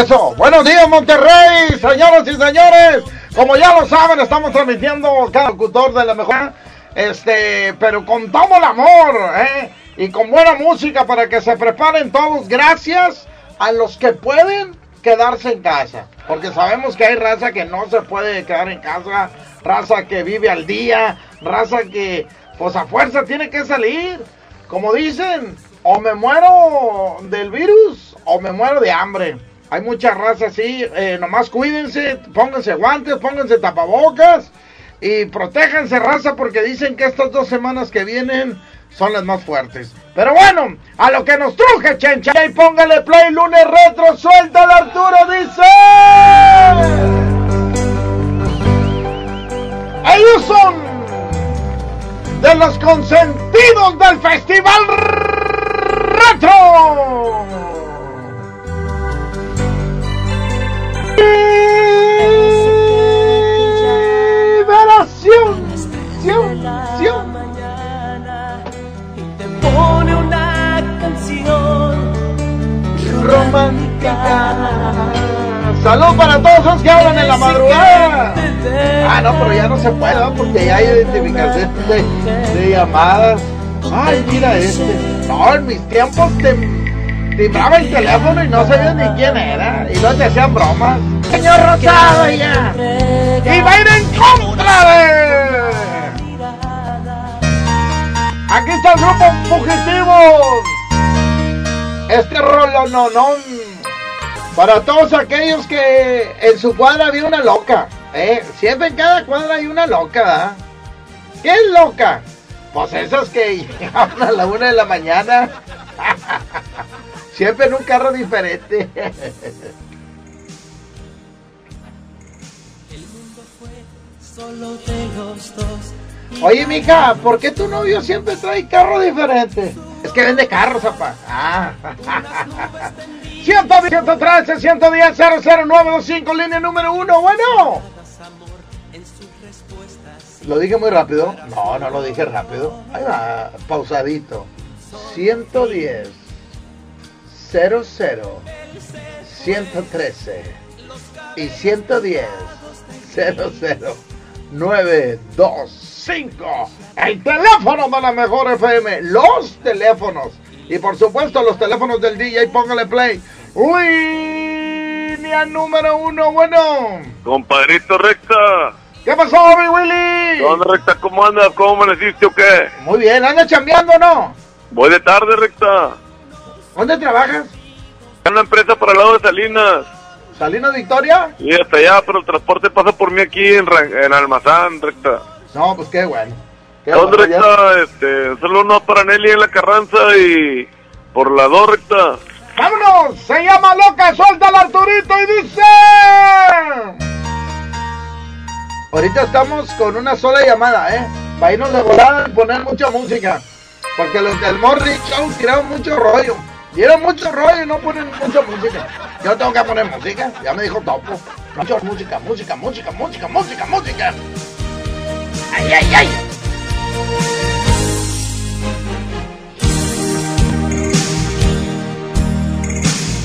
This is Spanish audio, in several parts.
eso. Buenos días, Monterrey, señoras y señores. Como ya lo saben, estamos transmitiendo cada locutor de la mejor. Este, pero con todo el amor, ¿eh? Y con buena música para que se preparen todos. Gracias a los que pueden quedarse en casa. Porque sabemos que hay raza que no se puede quedar en casa. Raza que vive al día. Raza que, pues a fuerza tiene que salir. Como dicen, o me muero del virus o me muero de hambre. Hay mucha raza así, eh, nomás cuídense, pónganse guantes, pónganse tapabocas y protéjanse raza porque dicen que estas dos semanas que vienen son las más fuertes. Pero bueno, a lo que nos truje, chencha, y póngale play lunes retro, suelta el Arturo, dice. Ellos son de los consentidos del Festival Retro. Liberación. Y te pone una canción romántica. Salud para todos los que hablan en la madrugada. Ah, no, pero ya no se puede, ¿no? porque ya hay identificación de, de llamadas. Ay, mira este. No, en mis tiempos te timbraba el teléfono y no sabía ni quién era. Y no te hacían bromas. Señor Rosado ya. Y va a ir en contra. Aquí está el grupo Fugitivos. Este rolo no, no. Para todos aquellos que en su cuadra había una loca. ¿eh? Siempre en cada cuadra hay una loca. ¿Qué es loca? Pues esas que llegaban a la una de la mañana. Siempre en un carro diferente. Oye, mija, ¿por qué tu novio siempre trae carro diferente? Es que vende carros, papá. Ah. 110, 113, 110, 00925, línea número uno. Bueno. ¿Lo dije muy rápido? No, no lo dije rápido. Ahí va, pausadito. 110, 00, 113 y 110, 00. 925. El teléfono de la mejor FM. Los teléfonos. Y por supuesto los teléfonos del DJ. Póngale play. Línea número uno. Bueno. Compadrito Recta. ¿Qué pasó, mi Willy? ¿Dónde, Recta? ¿Cómo andas? ¿Cómo amaneciste o qué? Muy bien. ¿Anda chambeando o no? Voy de tarde, Recta. ¿Dónde trabajas? En una empresa para el lado de Salinas. ¿Salinas Victoria? Sí, hasta allá, pero el transporte pasa por mí aquí en, en Almazán, recta. No, pues qué bueno. Qué ¿Dónde, bueno, recta? Este, solo uno para Nelly en la Carranza y por la dos, recta. ¡Vámonos! Se llama Loca, suelta el Arturito y dice... Ahorita estamos con una sola llamada, ¿eh? Para irnos de volada y poner mucha música. Porque los del Morning Show tiraron mucho rollo. Dieron mucho rollo y no ponen mucha música. Yo tengo que poner música, ya me dijo Topo. Mucha música, música, música, música, música, música. ¡Ay, ay, ay!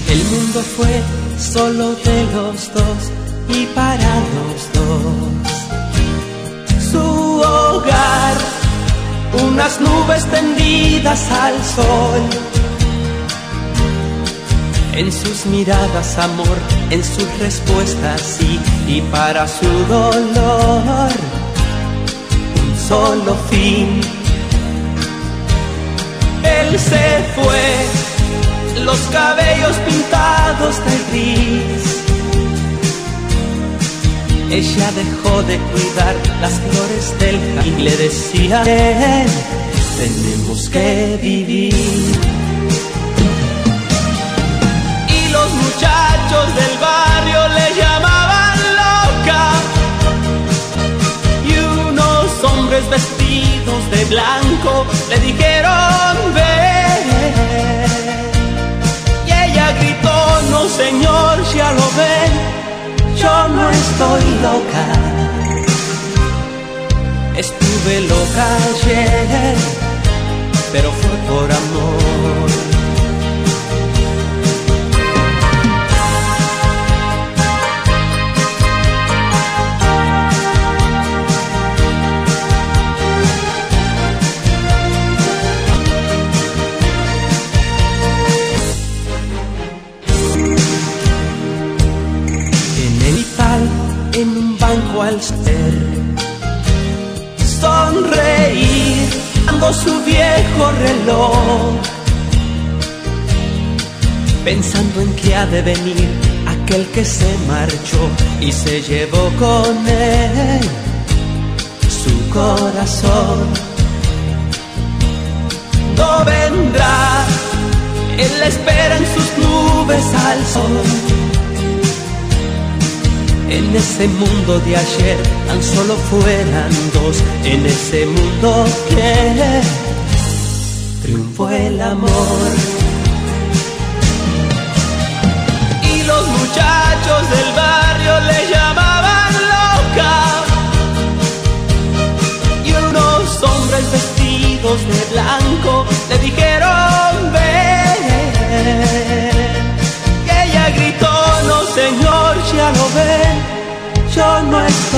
El mundo fue solo de los dos y para los dos. Su hogar, unas nubes tendidas al sol. En sus miradas amor, en sus respuestas sí, y para su dolor un solo fin. Él se fue, los cabellos pintados de gris. ella dejó de cuidar las flores del jardín. Le decía, tenemos que vivir. Muchachos del barrio le llamaban loca. Y unos hombres vestidos de blanco le dijeron, ven. Y ella gritó, no señor, ya lo ven yo no estoy loca. Estuve loca ayer, pero fue por amor. Al ser. Sonreír dando su viejo reloj. Pensando en que ha de venir aquel que se marchó y se llevó con él su corazón. No vendrá, él espera en sus nubes al sol en ese mundo de ayer tan solo fueran dos, en ese mundo que triunfó el amor. Y los muchachos del barrio le llamaban loca. Y unos hombres vestidos de blanco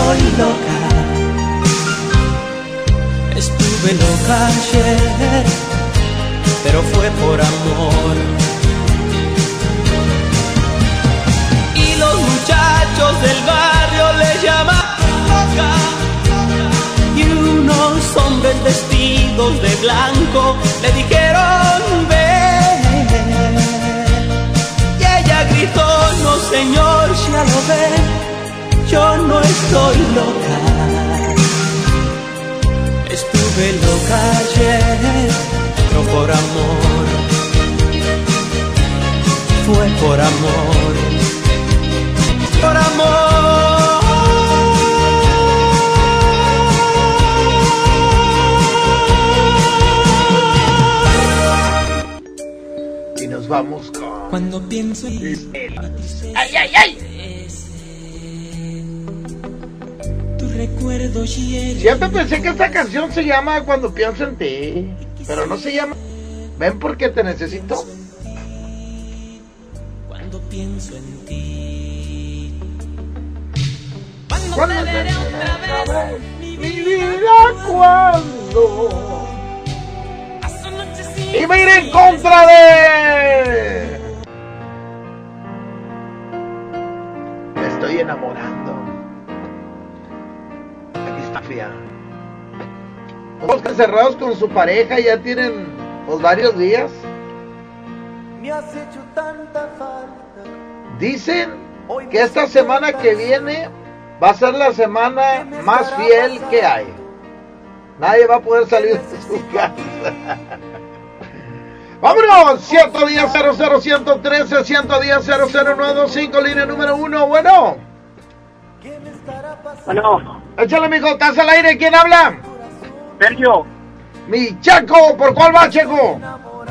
estoy loca. Estuve loca ayer, pero fue por amor. Y los muchachos del barrio le llaman loca. Y unos hombres vestidos de blanco le dijeron ven. Y ella gritó, no señor, ya lo ven yo no estoy loca. Estuve loca ayer, no por amor. Fue por amor, por amor. Y nos vamos con. Cuando pienso en. ¡Ay, ay, ay! Recuerdo Siempre pensé que esta canción se llama Cuando pienso en ti, pero no se llama Ven porque te necesito. Cuando pienso en ti. Cuando te veré otra vez, mi vida cuando. Y me iré en contra de. Me estoy enamorando. Los encerrados con su pareja ya tienen pues, varios días. Me has hecho tanta falta. Dicen que esta semana que viene va a ser la semana más fiel que hay. Nadie va a poder salir de su casa. Vámonos, 110 00 113 110 00925 línea número uno. Bueno. Bueno. Échale, mijo, estás al aire. ¿Quién habla? Sergio. Mi Checo, ¿por cuál va, Checo?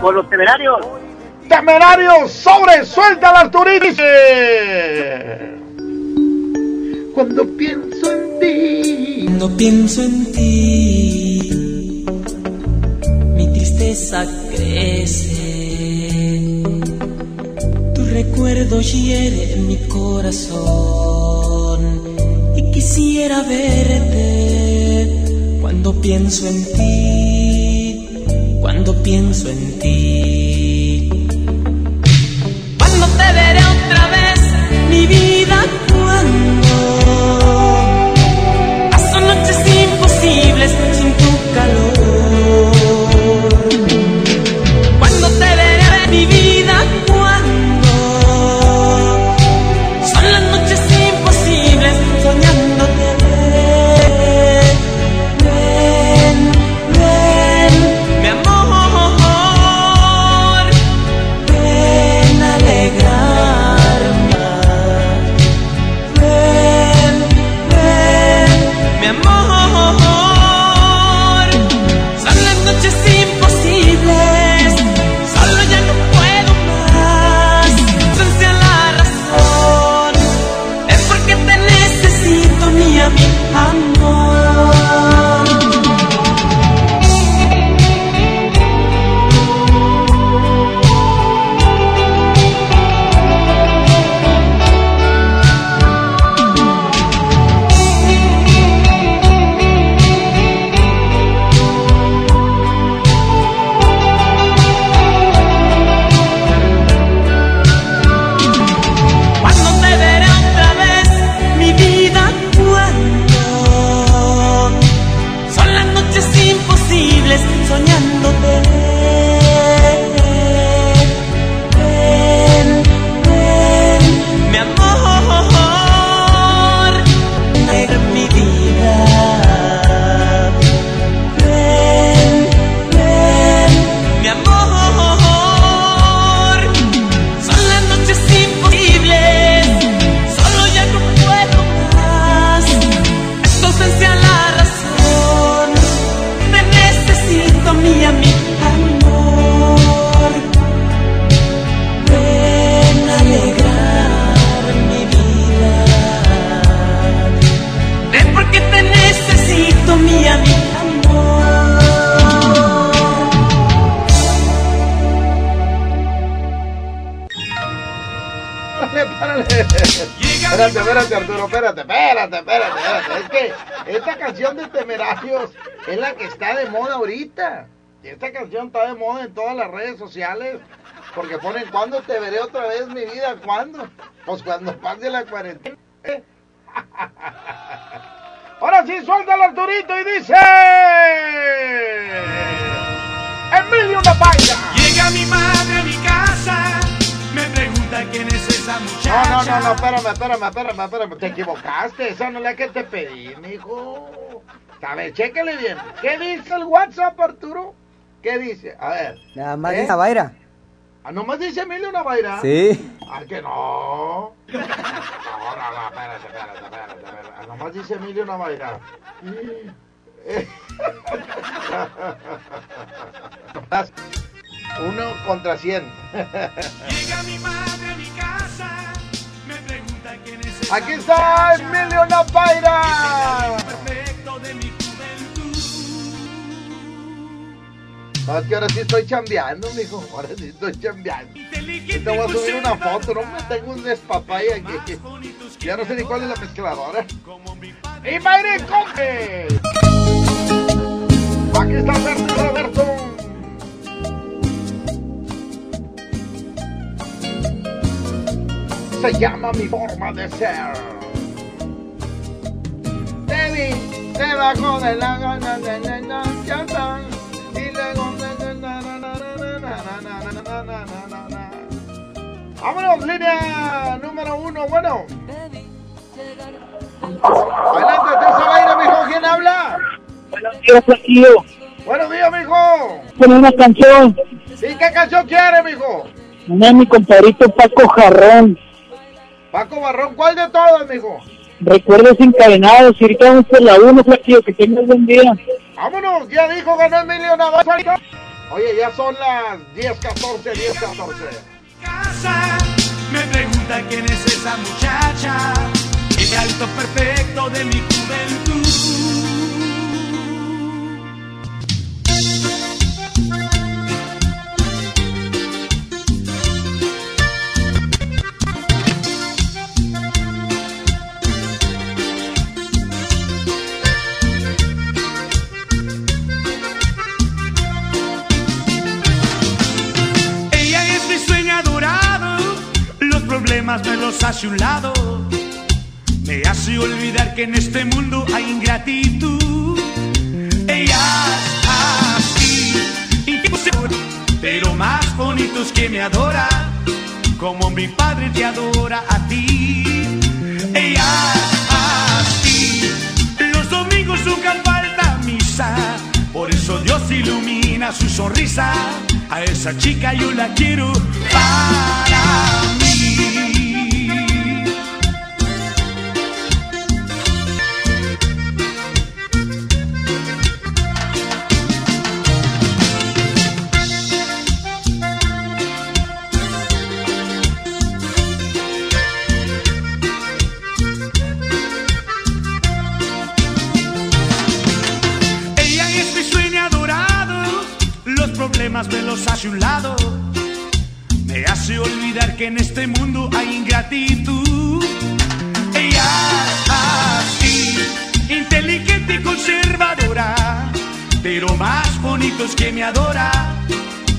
Por los temerarios. Temerarios, sobre, suelta las turistas. Cuando pienso en ti. Cuando pienso en ti, mi tristeza crece. Tu recuerdo hiere en mi corazón quisiera verte cuando pienso en ti, cuando pienso en ti. Cuando te veré otra vez, mi vida, cuando paso noches imposibles sin tu calor. Cuando te veré, mi vida, Ponen, ¿cuándo te veré otra vez mi vida? ¿Cuándo? Pues cuando pase la cuarentena. Ahora sí, suelta el Arturito y dice... Emilio Napaira. Llega mi madre a mi casa, me pregunta quién es esa No, muchacha. no, no, no, espérame, espérame, espérame, espérame. Te equivocaste. Esa no es la que te pedí, mijo. A ver, chécale bien. ¿Qué dice el WhatsApp, Arturo? ¿Qué dice? A ver. Nada más ¿Eh? dice Baira. Ah, ¿Nomás dice Emilio Navaira? Sí. Ah, que no. No, no, no, espérate, espérate, espérate, espérate. Ah, Nomás dice Emilio Navaira. Uno contra cien. Llega mi madre a mi casa, me pregunta quién es Aquí está Emilio Navaira. perfecto de mi No, es que ahora sí estoy chambeando, mijo. Ahora sí estoy chambeando. Te voy a subir una foto, no me tengo un despapay aquí. Ya no sé ni cuál es la mezcladora. ¡Y Mayre Coque! Aquí está Alberto y Roberto. Se llama mi forma de ser. Te vi debajo de la gana de na, Vámonos, línea número uno. Bueno, adelante, Teresa Baira, mijo. ¿Quién habla? Buenos días, Sergio. Buenos días, mijo. Con una canción. ¿Sí qué canción quiere, mijo? Una de mi compadrito Paco Jarrón. Paco Barrón, ¿cuál de todas, mijo? Recuerdos encadenados. Y ahorita vamos por la 1, Sergio. Que tengas buen día. Vámonos, ya dijo, ganó Emilio Navarro. Oye, ya son las 10.14, 10.14. casa me pregunta quién es esa muchacha el alto perfecto de mi juventud problemas me los hace un lado me hace olvidar que en este mundo hay ingratitud. Ella es así, pero más bonitos que me adora, como mi padre te adora a ti. Ella es así, los domingos nunca falta misa, por eso Dios ilumina su sonrisa. A esa chica yo la quiero para mí. Los problemas me los hace a un lado. Me hace olvidar que en este mundo hay ingratitud. Ella es así, inteligente y conservadora, pero más bonitos que me adora,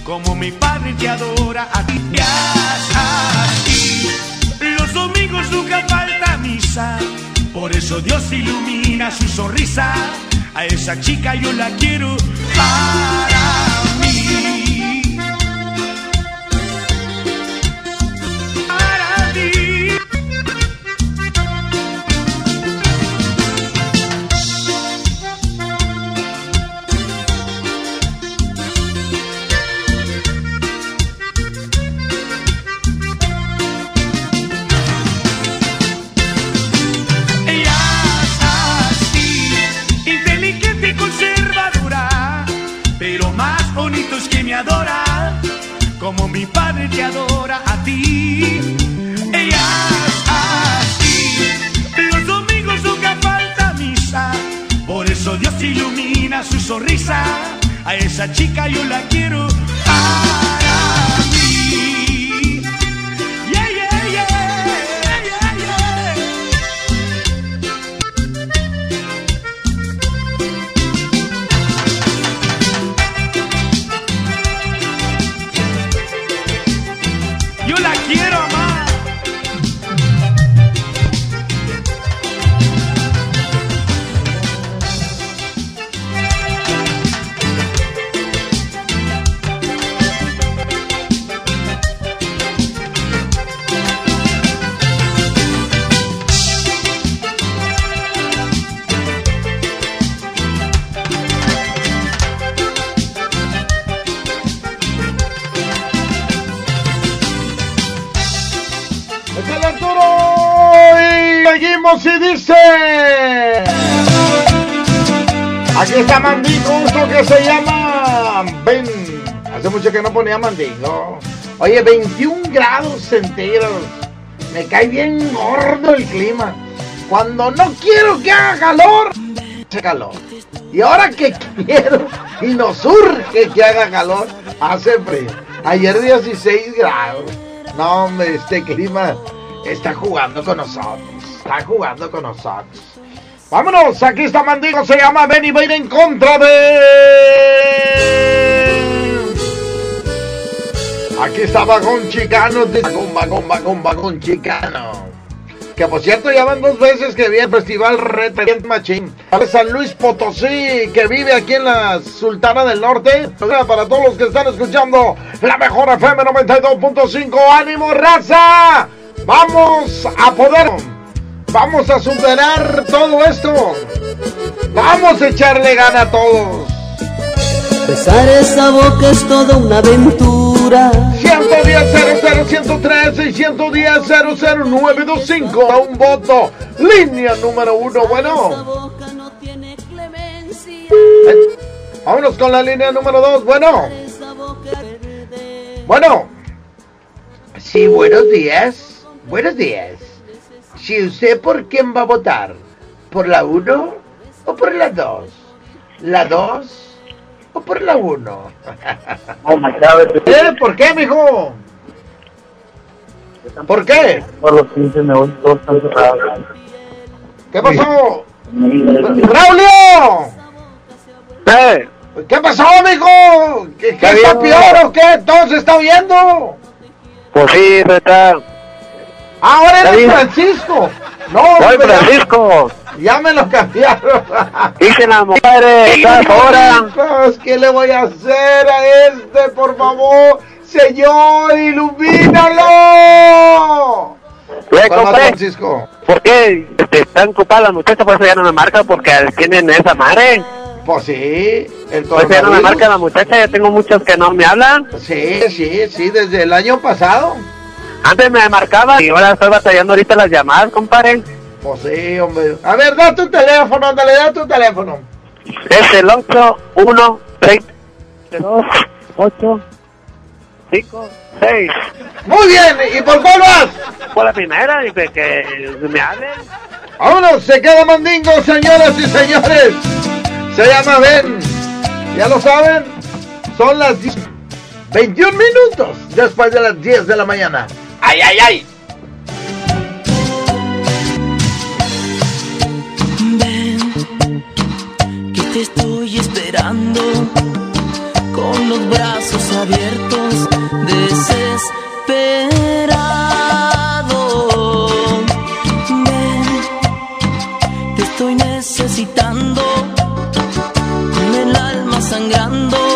como mi padre te adora a ti. Ella es así, los domingos nunca falta misa, por eso Dios ilumina su sonrisa. A esa chica yo la quiero para como mi padre te adora a ti. Ella es así, los domingos nunca falta misa, por eso Dios ilumina su sonrisa. A esa chica yo la quiero para Se llama. Ven. Hace mucho que no ponía Mandingo. Oye, 21 grados centígrados. Me cae bien gordo el clima. Cuando no quiero que haga calor, hace calor. Y ahora que quiero y nos urge que haga calor, hace frío. Ayer 16 grados. No, hombre, este clima está jugando con nosotros. Está jugando con nosotros. Vámonos, aquí está Mandigo, se llama Benny va a ir en contra de... Aquí está Vagón Chicano. Vagón, vagón, vagón, vagón Chicano. Que por cierto ya van dos veces que vi el festival Red Machín. Para San Luis Potosí, que vive aquí en la Sultana del Norte. Para todos los que están escuchando la mejor FM 92.5. ¡Ánimo, raza! Vamos a poder. Vamos a superar todo esto. Vamos a echarle gana a todos. Besar esa boca es toda una aventura. 110 00 113 y 110 00925 a un voto. Línea número uno. Esa Bueno, boca no tiene clemencia. eh, vámonos con la línea número dos. Bueno, bueno. Sí, buenos días. Buenos días. Si usted por quién va a votar, ¿por la 1 o por la 2? ¿La 2 o por la 1? Oh my God, ¿Eh? ¿Por qué, mijo? ¿Por qué? por los 15 me voy todos están cerrados. ¿Qué pasó? ¡Braulio! ¡Eh! ¿Qué pasó, mijo? ¿Qué, qué Está peor o qué? ¿Todo se está oyendo? Pues sí, está. Ah, ahora eres. Francisco. No, ¡Soy Francisco! Ya me lo cambiaron. ¡Hice la mujer! ¡Estás ahora! ¿Qué le voy a hacer a este, por favor? Señor, ilumínalo. Le ¿Cuál más, compré. Francisco? ¿Por qué están ocupadas las muchachas? Por eso ya no me marca porque tienen esa madre. Pues sí, el Por eso ya no me marca la muchacha. Ya tengo muchos que no me hablan. Sí, sí, sí, desde el año pasado. Antes me marcaba y ahora estoy batallando ahorita las llamadas, compadre. Pues sí, hombre. A ver, da tu teléfono, ándale, da tu teléfono. Es el 8, 1, 6, 2, 8, 5, 6. Muy bien, ¿y por cuál vas? Por la primera, y que, que me hablen. Vámonos, se queda Mandingo, señoras y señores. Se llama Ben. Ya lo saben, son las 10, 21 minutos después de las 10 de la mañana. ¡Ay, ay, ay! Ven, que te estoy esperando con los brazos abiertos, desesperado. Ven, te estoy necesitando con el alma sangrando.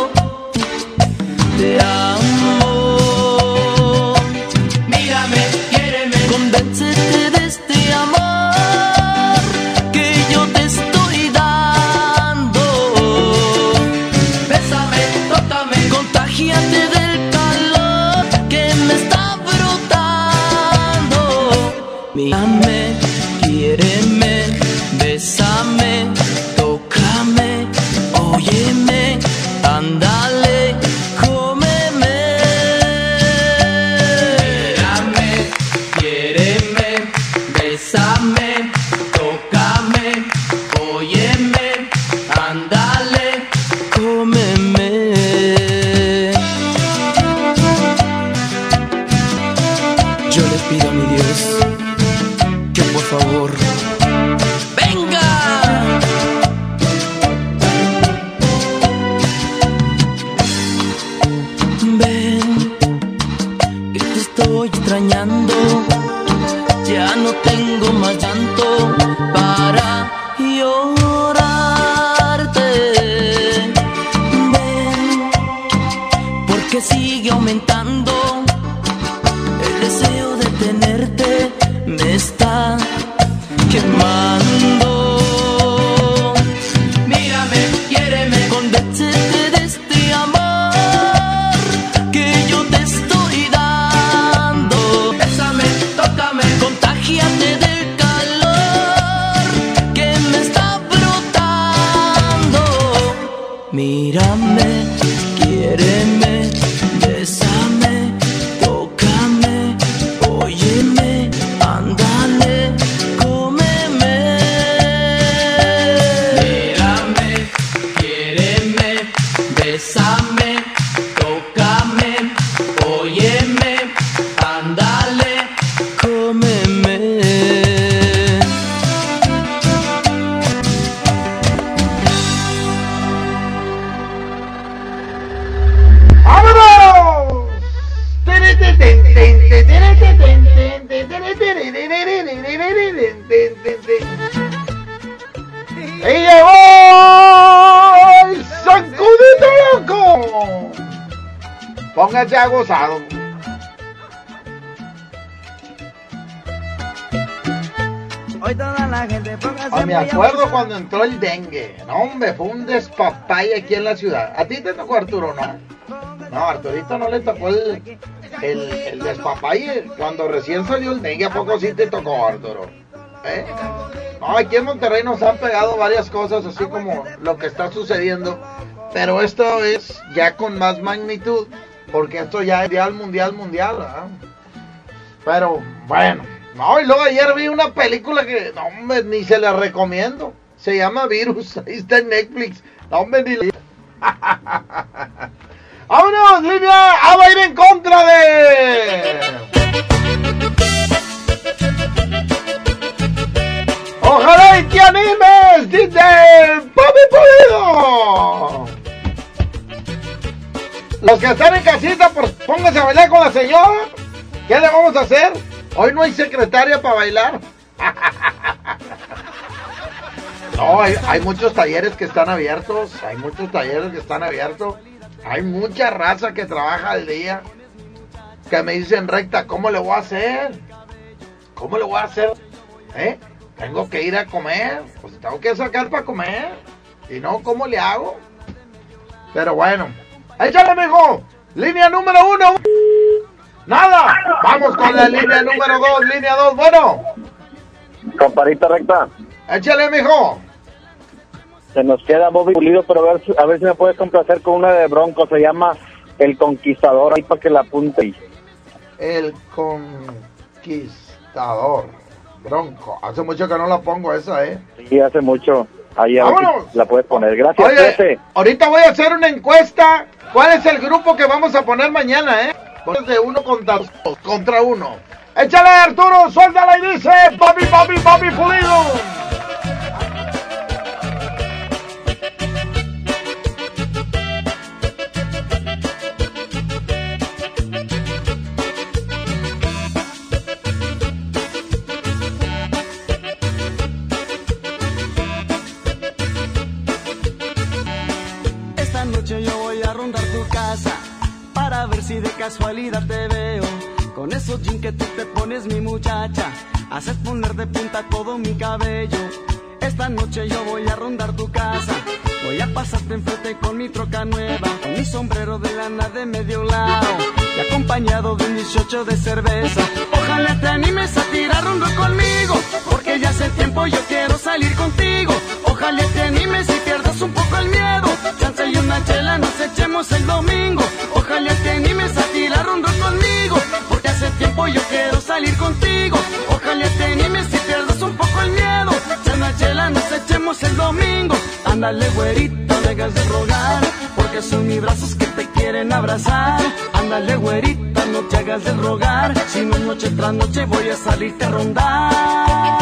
Aquí en la ciudad. ¿A ti te tocó Arturo, no? No, Arturito no le tocó el, el, el despapay cuando recién salió el dengue. ¿A poco sí te tocó, Arturo? ¿Eh? No, aquí en Monterrey nos han pegado varias cosas, así como lo que está sucediendo. Pero esto es ya con más magnitud, porque esto ya es mundial, mundial, mundial. Pero bueno, no, y luego ayer vi una película que, no, hombre, ni se la recomiendo. Se llama Virus, ahí está en Netflix. Hombre, ni la- ¡Vámonos, línea! ¡Ah, va a ir en contra de! ¡Ojalá y te animes! ¡Dice Papi Pulido! Los que están en casita, pues pónganse a bailar con la señora. ¿Qué le vamos a hacer? Hoy no hay secretaria para bailar. No, hay, hay muchos talleres que están abiertos. Hay muchos talleres que están abiertos. Hay mucha raza que trabaja al día. Que me dicen recta, ¿cómo le voy a hacer? ¿Cómo le voy a hacer? ¿Eh? Tengo que ir a comer. Pues tengo que sacar para comer. Y no, ¿cómo le hago? Pero bueno. Échale, mijo. Línea número uno. Nada. Vamos con la línea número dos. Línea dos. Bueno. Comparita recta, Échale, mijo. Se nos queda Bobby Pulido, pero a ver, si- a ver si me puedes complacer con una de Bronco, se llama El Conquistador, ahí para que la apunte. El Conquistador. Bronco. Hace mucho que no la pongo esa, ¿eh? Sí, hace mucho, ahí a ver ¡Vámonos! si la puedes poner. Gracias, Oye, Pepe. ahorita voy a hacer una encuesta. ¿Cuál es el grupo que vamos a poner mañana, eh? De uno contra, contra uno. Échale, Arturo, suéltala y dice, papi, papi, papi, pulido. Si de casualidad te veo. Con esos jeans que tú te pones, mi muchacha, haces poner de punta todo mi cabello. Esta noche yo voy a rondar tu casa. Voy a pasarte enfrente con mi troca nueva, con mi sombrero de lana de medio lado y acompañado de un 18 de cerveza. Ojalá te animes a tirar rol conmigo, porque ya hace tiempo yo quiero salir contigo. Ojalá te animes y pierdas un poco el miedo. Chance y una chela nos echemos el domingo. Ojalá te animes a tirar un rol conmigo, porque hace tiempo yo quiero salir contigo. Ojalá te animes y pierdas un poco el miedo. Chance una chela nos echemos el domingo. Ándale, güerito, dejas de rogar, porque son mis brazos que te quieren abrazar. Ándale, güerita, no te hagas de rogar, si no noche tras noche voy a salirte a rondar.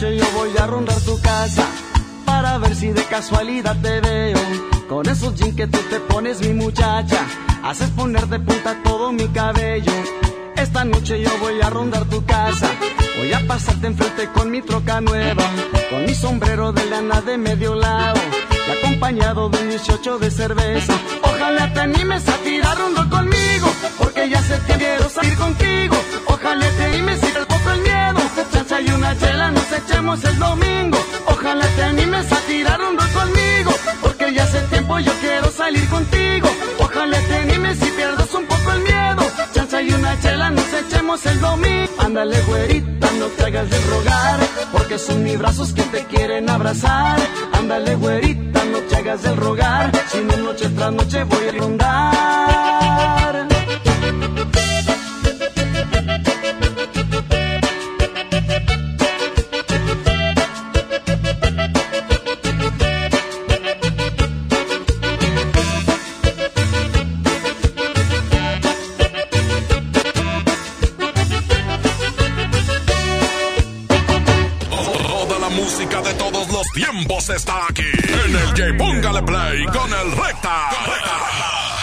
Noche yo voy a rondar tu casa para ver si de casualidad te veo. Con esos jeans que tú te pones, mi muchacha, haces poner de punta todo mi cabello. Esta noche yo voy a rondar tu casa. Voy a pasarte enfrente con mi troca nueva, con mi sombrero de lana de medio lado y acompañado de un 18 de cerveza. Ojalá te animes a tirar rol conmigo, porque ya sé que quiero salir contigo. Ojalá te animes y Chance y una chela echemos el domingo. Ojalá te animes a tirar un rol conmigo, porque ya hace tiempo yo quiero salir contigo. Ojalá te animes y pierdas un poco el miedo. Chanza y una chela, nos echemos el domingo. Ándale, güerita, no te hagas de rogar, porque son mis brazos que te quieren abrazar. Ándale, güerita, no te hagas del rogar, si no noche tras noche voy a rondar. Está aquí. En el que póngale play con el recta.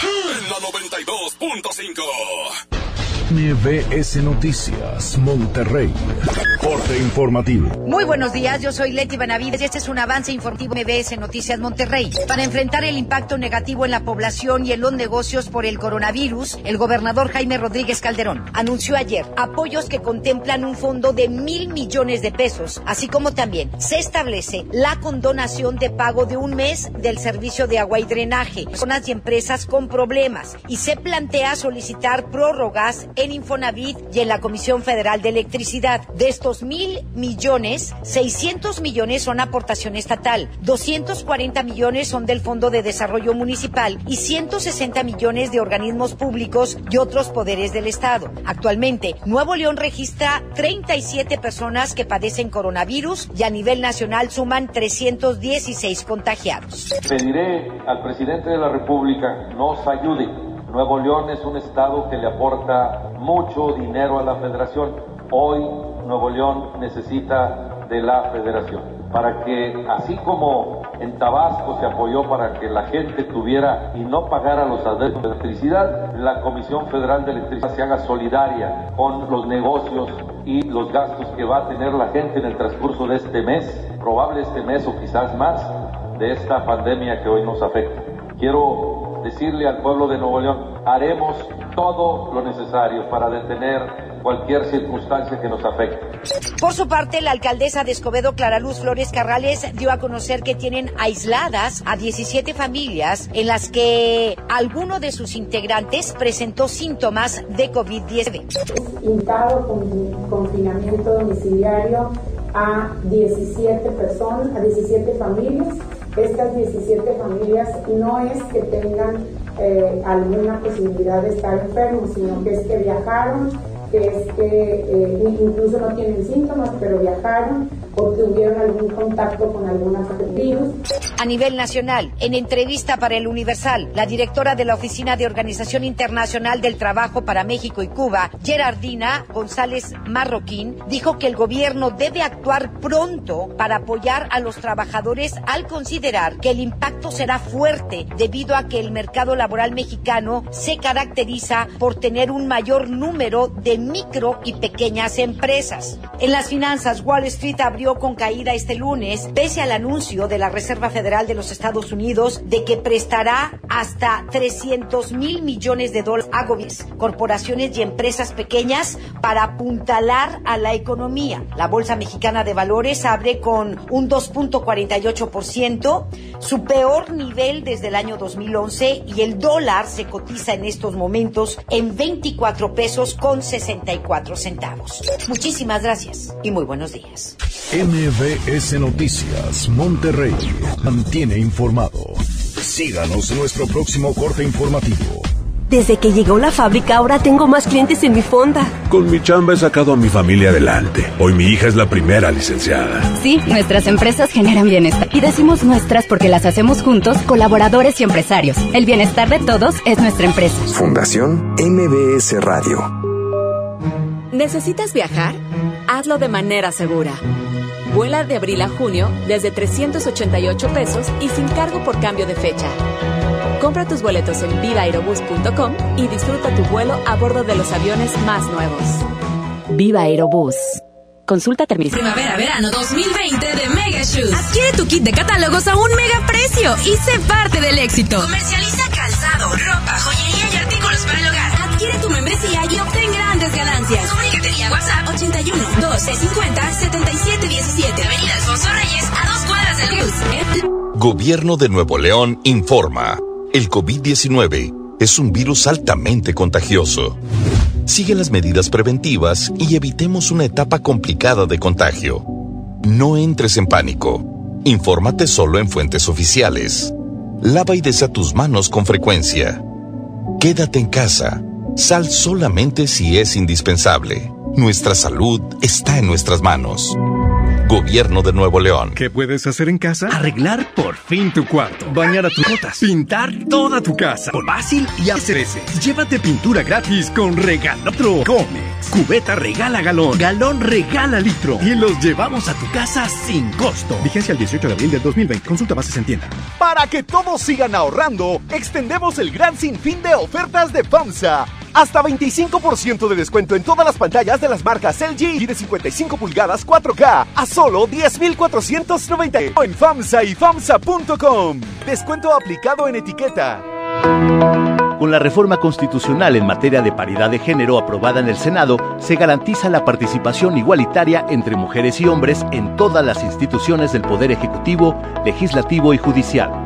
En la 92.5. MBS Noticias, Monterrey. Corte informativo. Muy buenos días, yo soy Leti Benavides y este es un avance informativo MBS Noticias Monterrey. Para enfrentar el impacto negativo en la población y en los negocios por el coronavirus, el gobernador Jaime Rodríguez Calderón anunció ayer apoyos que contemplan un fondo de mil millones de pesos, así como también se establece la condonación de pago de un mes del servicio de agua y drenaje, personas y empresas con problemas, y se plantea solicitar prórrogas en Infonavit y en la Comisión Federal de Electricidad. De estos mil millones, 600 millones son aportación estatal, 240 millones son del Fondo de Desarrollo Municipal y 160 millones de organismos públicos y otros poderes del Estado. Actualmente, Nuevo León registra 37 personas que padecen coronavirus y a nivel nacional suman 316 contagiados. Pediré al presidente de la República nos ayude. Nuevo León es un estado que le aporta mucho dinero a la federación. Hoy Nuevo León necesita de la federación para que así como en Tabasco se apoyó para que la gente tuviera y no pagara los adeudos de electricidad, la Comisión Federal de Electricidad se haga solidaria con los negocios y los gastos que va a tener la gente en el transcurso de este mes, probable este mes o quizás más, de esta pandemia que hoy nos afecta. Quiero decirle al pueblo de Nuevo León, haremos todo lo necesario para detener cualquier circunstancia que nos afecte. Por su parte, la alcaldesa de Escobedo, Clara Luz Flores Carrales, dio a conocer que tienen aisladas a 17 familias en las que alguno de sus integrantes presentó síntomas de COVID-19. Intado con confinamiento domiciliario a 17 personas, a 17 familias. Estas 17 familias no es que tengan eh, alguna posibilidad de estar enfermos, sino que es que viajaron, que es que eh, incluso no tienen síntomas, pero viajaron o tuvieron algún contacto con alguna virus. A nivel nacional, en entrevista para el Universal, la directora de la Oficina de Organización Internacional del Trabajo para México y Cuba, Gerardina González Marroquín, dijo que el gobierno debe actuar pronto para apoyar a los trabajadores al considerar que el impacto será fuerte debido a que el mercado laboral mexicano se caracteriza por tener un mayor número de micro y pequeñas empresas. En las finanzas, Wall Street abrió con caída este lunes, pese al anuncio de la Reserva Federal de los Estados Unidos de que prestará hasta 300 mil millones de dólares a gobiernos, corporaciones y empresas pequeñas para apuntalar a la economía. La Bolsa Mexicana de Valores abre con un 2.48%, su peor nivel desde el año 2011 y el dólar se cotiza en estos momentos en 24 pesos con 64 centavos. Muchísimas gracias y muy buenos días. MBS Noticias, Monterrey. Mantiene informado. Síganos en nuestro próximo corte informativo. Desde que llegó la fábrica ahora tengo más clientes en mi fonda. Con mi chamba he sacado a mi familia adelante. Hoy mi hija es la primera licenciada. Sí, nuestras empresas generan bienestar. Y decimos nuestras porque las hacemos juntos, colaboradores y empresarios. El bienestar de todos es nuestra empresa. Fundación MBS Radio. ¿Necesitas viajar? Hazlo de manera segura. Vuela de abril a junio desde 388 pesos y sin cargo por cambio de fecha. Compra tus boletos en vivaerobus.com y disfruta tu vuelo a bordo de los aviones más nuevos. Viva Aerobús. Consulta términos. Primavera, verano 2020 de Mega Shoes. Adquiere tu kit de catálogos a un mega precio y sé parte del éxito. Comercializa calzado, ropa, Adquiere tu membresía y obtén grandes ganancias. Comunícate vía WhatsApp 81 1250 7717. Avenida Alfonso Reyes, a dos cuadras del Cruz. Gobierno de Nuevo León informa. El COVID-19 es un virus altamente contagioso. Sigue las medidas preventivas y evitemos una etapa complicada de contagio. No entres en pánico. Infórmate solo en fuentes oficiales. Lava y desea tus manos con frecuencia. Quédate en casa. Sal solamente si es indispensable. Nuestra salud está en nuestras manos. Gobierno de Nuevo León. ¿Qué puedes hacer en casa? Arreglar por fin tu cuarto. Bañar a tus gotas. Pintar toda tu casa. Por fácil y a veces. Llévate pintura gratis con Regalotro. Comex. Cubeta regala galón. Galón regala litro. Y los llevamos a tu casa sin costo. Vigencia el 18 de abril del 2020. Consulta bases en tienda. Para que todos sigan ahorrando, extendemos el gran sinfín de ofertas de FAMSA. Hasta 25% de descuento en todas las pantallas de las marcas LG y de 55 pulgadas 4K a solo 10,490 en FAMSA y FAMSA.com. Descuento aplicado en etiqueta. Con la reforma constitucional en materia de paridad de género aprobada en el Senado, se garantiza la participación igualitaria entre mujeres y hombres en todas las instituciones del Poder Ejecutivo, Legislativo y Judicial.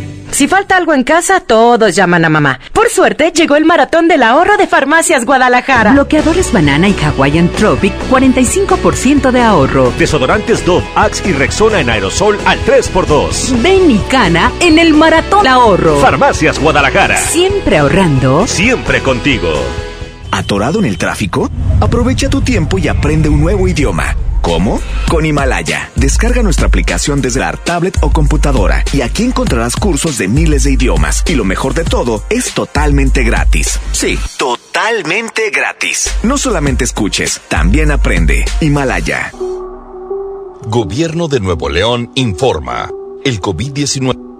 Si falta algo en casa, todos llaman a mamá. Por suerte, llegó el maratón del ahorro de Farmacias Guadalajara. Bloqueadores Banana y Hawaiian Tropic, 45% de ahorro. Desodorantes Dove, Axe y Rexona en aerosol al 3x2. Ven y cana en el maratón del ahorro. Farmacias Guadalajara. Siempre ahorrando. Siempre contigo. ¿Atorado en el tráfico? Aprovecha tu tiempo y aprende un nuevo idioma. ¿Cómo? Con Himalaya. Descarga nuestra aplicación desde la tablet o computadora y aquí encontrarás cursos de miles de idiomas. Y lo mejor de todo, es totalmente gratis. Sí, totalmente gratis. No solamente escuches, también aprende. Himalaya. Gobierno de Nuevo León informa. El COVID-19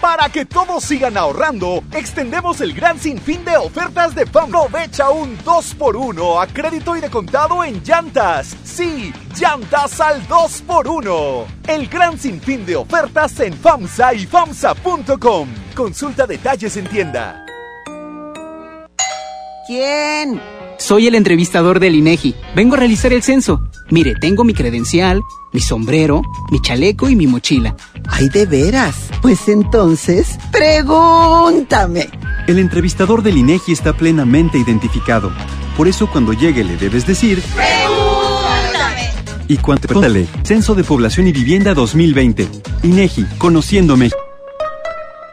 Para que todos sigan ahorrando, extendemos el gran sinfín de ofertas de FAM. Aprovecha un 2x1 a crédito y de contado en llantas. Sí, llantas al 2x1. El gran sinfín de ofertas en FAMSA y FAMSA.com. Consulta detalles en tienda. ¿Quién? Soy el entrevistador del INEGI. Vengo a realizar el censo. Mire, tengo mi credencial, mi sombrero, mi chaleco y mi mochila. Ay, de veras. Pues entonces, pregúntame. El entrevistador del INEGI está plenamente identificado. Por eso cuando llegue le debes decir... ¡Pregúntame! Y cuando pregúntale, Censo de Población y Vivienda 2020. INEGI, Conociendo México.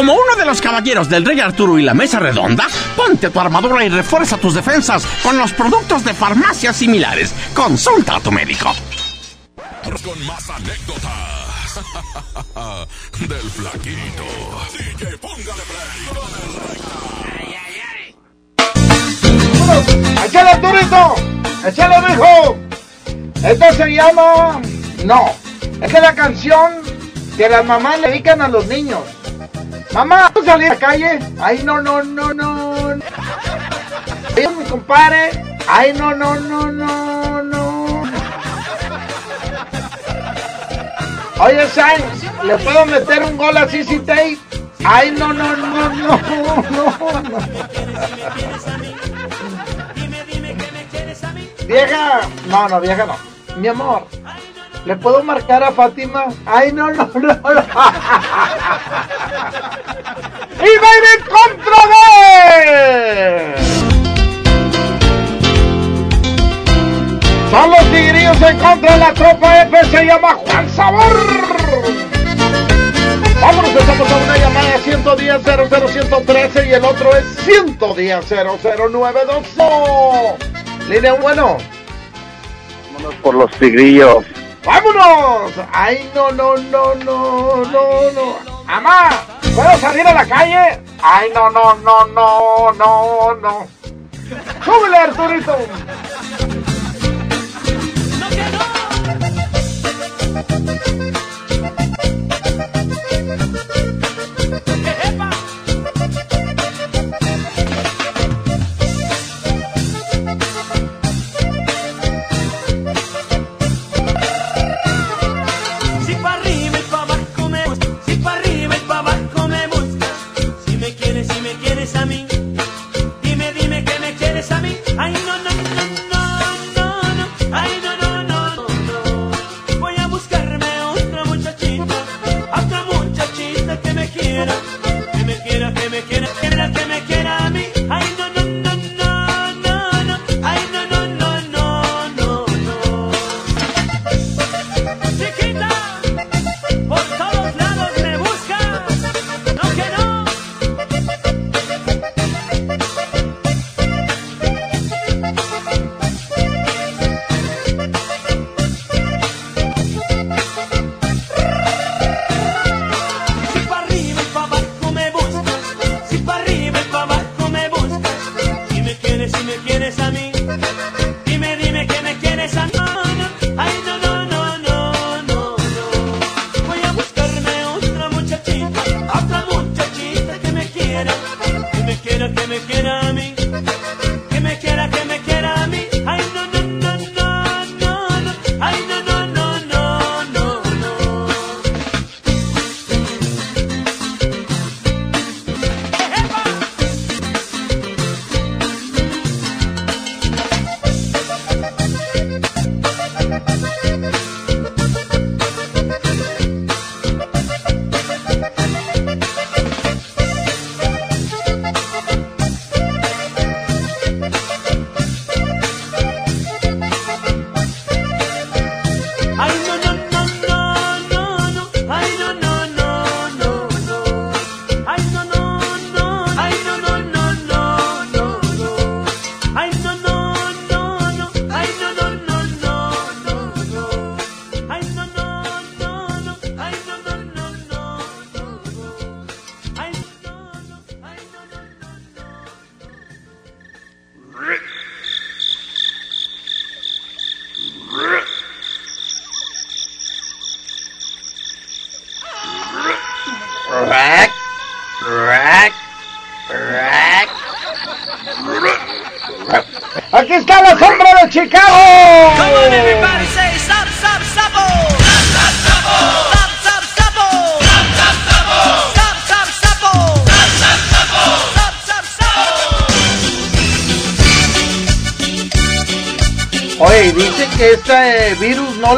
Como uno de los caballeros del Rey Arturo y la Mesa Redonda, ponte tu armadura y refuerza tus defensas con los productos de farmacias similares. Consulta a tu médico. Con más anécdotas del flaquito. DJ, póngale play ¡Échale, Arturito! ¡Échale, mijo! Esto se llama... No. Esta es la canción que las mamás le dedican a los niños. Mamá, ¿puedo salir a la calle? Ay, no, no, no, no. Ay, mi compadre. Ay, no, no, no, no, no. Oye, Sainz, ¿le puedo meter un gol a CC? Ay, no, no, no, no, no, no. Vieja, no, no, vieja no. Mi amor, ¿le puedo marcar a Fátima? Ay, no, no, no, no. ¡Y va en contra de! Son los tigrillos en contra de la tropa F, se llama Juan Sabor. Vámonos, estamos a una llamada 110 00113 y el otro es 110 00922. Línea bueno. Vámonos por los tigrillos. ¡Vámonos! ¡Ay, no, no, no, no, no, no! ¡Amá! ¿Puedo salir a la calle? ¡Ay, no, no, no, no, no, no! ¡Súbele, Arturito! Si quieres, si me quieres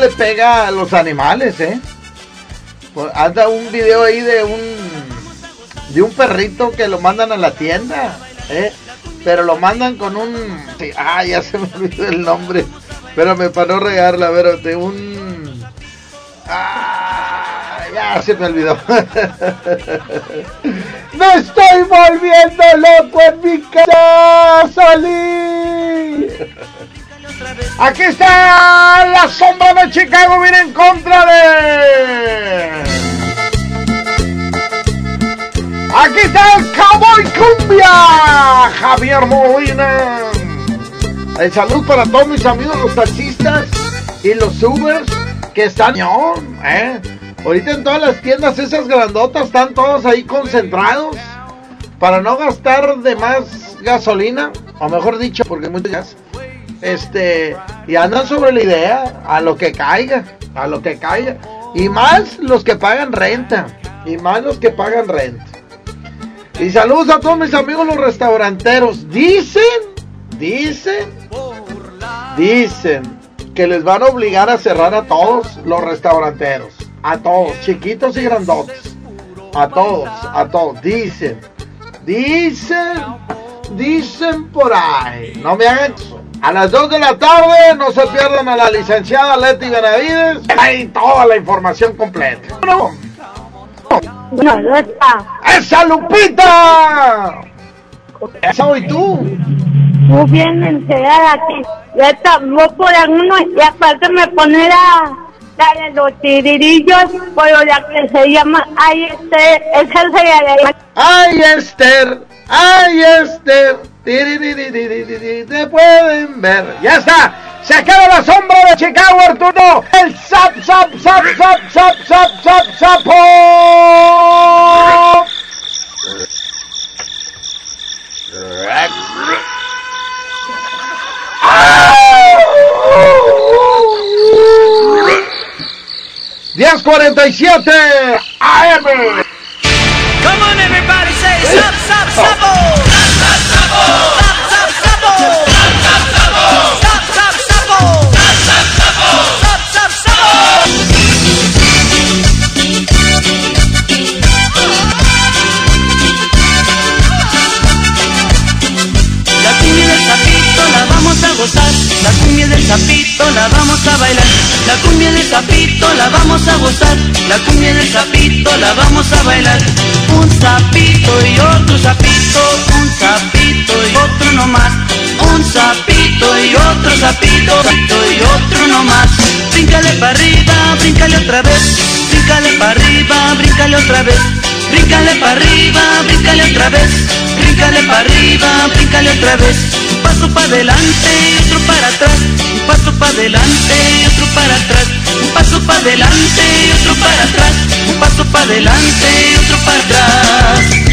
le pega a los animales, ¿eh? Pues, Anda un video ahí de un de un perrito que lo mandan a la tienda, ¿eh? Pero lo mandan con un ah, ya se me olvidó el nombre. Espérame para no regarla, ver, de un ah, ya se me olvidó. ¡Me estoy volviendo loco en mi casa! ¡Salí! Aquí está la sombra Chicago, viene en contra de. Aquí está el Cowboy Cumbia, Javier Molina. El salud para todos mis amigos los taxistas y los Ubers que están, ¿eh? Ahorita en todas las tiendas esas grandotas están todos ahí concentrados para no gastar de más gasolina, o mejor dicho, porque muchos gas. Este, y andan sobre la idea, a lo que caiga, a lo que caiga. Y más los que pagan renta, y más los que pagan renta. Y saludos a todos mis amigos los restauranteros. Dicen, dicen, dicen que les van a obligar a cerrar a todos los restauranteros. A todos, chiquitos y grandotes. A todos, a todos. Dicen, dicen, dicen por ahí. No me hagan caso. A las 2 de la tarde no se pierdan a la licenciada Leti Benavides. Hay toda la información completa. No. No, no está. ¡Esa Lupita! ¿Esa soy tú? Muy bien enterada aquí. Ya está, voy por alguno y aparte me pone la, la de los tiririllos, pero la que se llama Ay Esther, esa se llama ¡Ay Esther! ¡Ay Esther! Te pueden ver. Ya está. Se acaba la sombra de Chicago, Arturo. El zap, zap, zap, zap, zap, zap, zap, zapo. Oh. Diez cuarenta y siete AM. Come on everybody, say zap, zap, zapo. Oh. Cumbia del sapito la vamos a bailar, la cumbia del sapito la vamos a gozar, la cumbia del sapito la vamos a bailar. Un sapito y otro sapito, un sapito y otro no más, un sapito y otro sapito, sapito y otro no más. Bríncale para arriba, bríncale otra vez, bríncale para arriba, bríncale otra vez. Bríncale para arriba, bríncale otra vez, bríncale para arriba, bríncale otra vez. Un paso para adelante y otro para atrás, un paso para adelante y otro para atrás, un paso para adelante y otro para atrás, un paso para adelante y otro para atrás.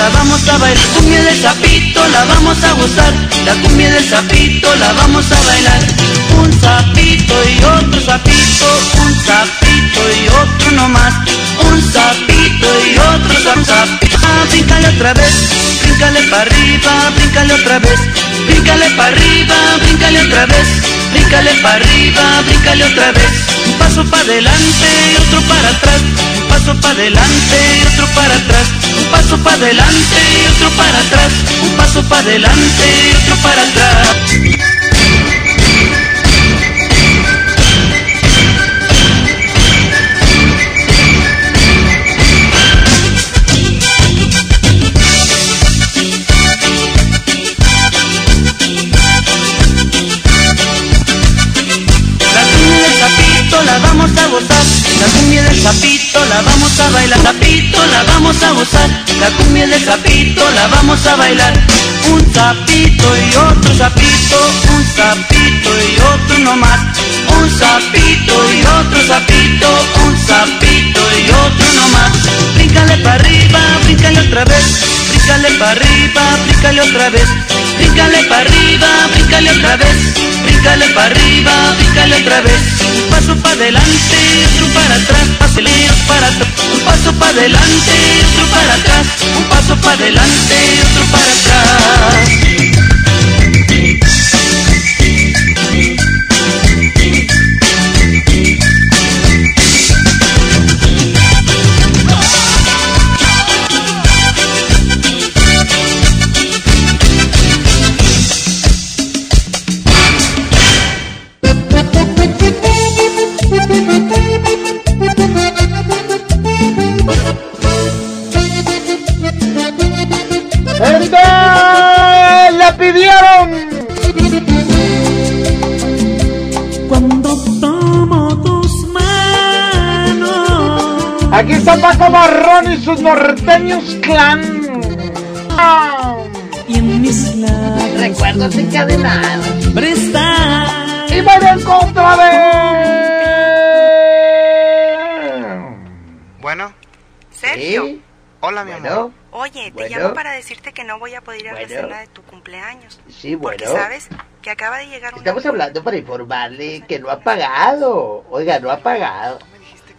La vamos a bailar. La cumbia del sapito la vamos a gozar. La cumbia del sapito la vamos a bailar. Un sapito y otro sapito Un sapito y otro no más Un sapito y otro sa- sapito Bríncale otra vez, bríncale para arriba, bríncale otra vez. Bríncale para arriba, bríncale otra vez. Bríncale para arriba, bríncale otra vez. Un paso para adelante y otro para atrás. Un paso para adelante y otro para atrás. Un paso para adelante y otro para atrás. Un paso para adelante y otro para atrás sapito la vamos a bailar, sapito la vamos a gozar, la cumbia del sapito la vamos a bailar. Un sapito y otro sapito, un sapito y otro no más, un sapito y otro sapito, un sapito y otro nomás. Bríncale para arriba, bríncale otra vez, bríncale para arriba, bríncale otra vez. Bríncale para arriba, bríncale otra vez, bríncale para arriba, bríncale otra vez. Un paso para adelante, otro para atrás, paseleos para atrás. Un paso para adelante, otro para atrás, un paso para adelante, otro para atrás. Aquí está Paco Marrón y sus norteños clan. Y en mis labios. Recuerdos encadenados. Presta. Y voy en contra de. Bueno, Sergio. hola mi Bueno. amor. Oye, te Bueno. llamo para decirte que no voy a poder ir a la Bueno. cena de tu cumpleaños. Sí, Porque bueno. sabes que acaba de llegar un... Estamos hablando para informarle que no ha pagado. Oiga, no ha pagado.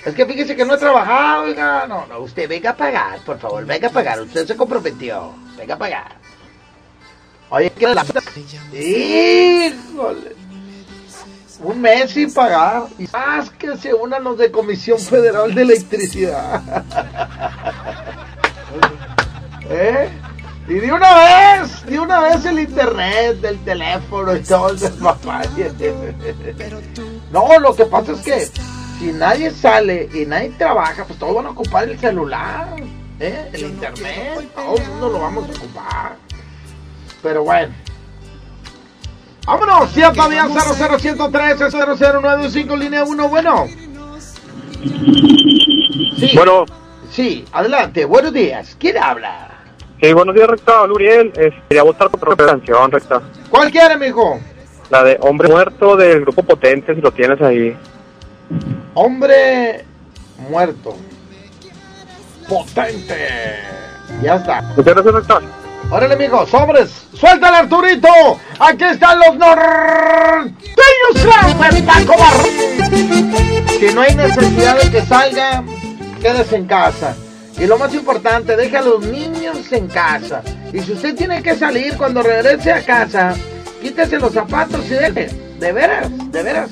Es que fíjese que no ha trabajado, oiga. No, no, usted venga a pagar, por favor, venga a pagar. Usted se comprometió. Venga a pagar. Oye, que la... Híjole. Un mes sin pagar. Y más que se unan los de Comisión Federal de Electricidad. ¿Eh? Y de una vez, de una vez el internet, del teléfono y todo el despapalle. No, lo que pasa es que si nadie sale y nadie trabaja, pues todos van a ocupar el celular, ¿eh? el internet, todo el mundo lo vamos a ocupar. Pero bueno. Vámonos, 100 día 00113 0095 línea 1, bueno. Sí. Bueno. Sí, adelante, buenos días. ¿Quién habla? Sí, buenos días, Recta. Hola, Uriel. Eh, quería votar por otra canción, Recta. ¿Cuál quiere, mijo? La de Hombre Muerto del grupo Potente, si lo tienes ahí. Hombre muerto. Potente. Ya está. Muchas gracias, Recta. Órale, mijo, sobres. Suéltale, Arturito. Aquí están los norteños Paco Barrón. Si no hay necesidad de que salga, quédese en casa. Y lo más importante, deje a los niños en casa. Y si usted tiene que salir cuando regrese a casa, quítese los zapatos y deje. De veras, de veras.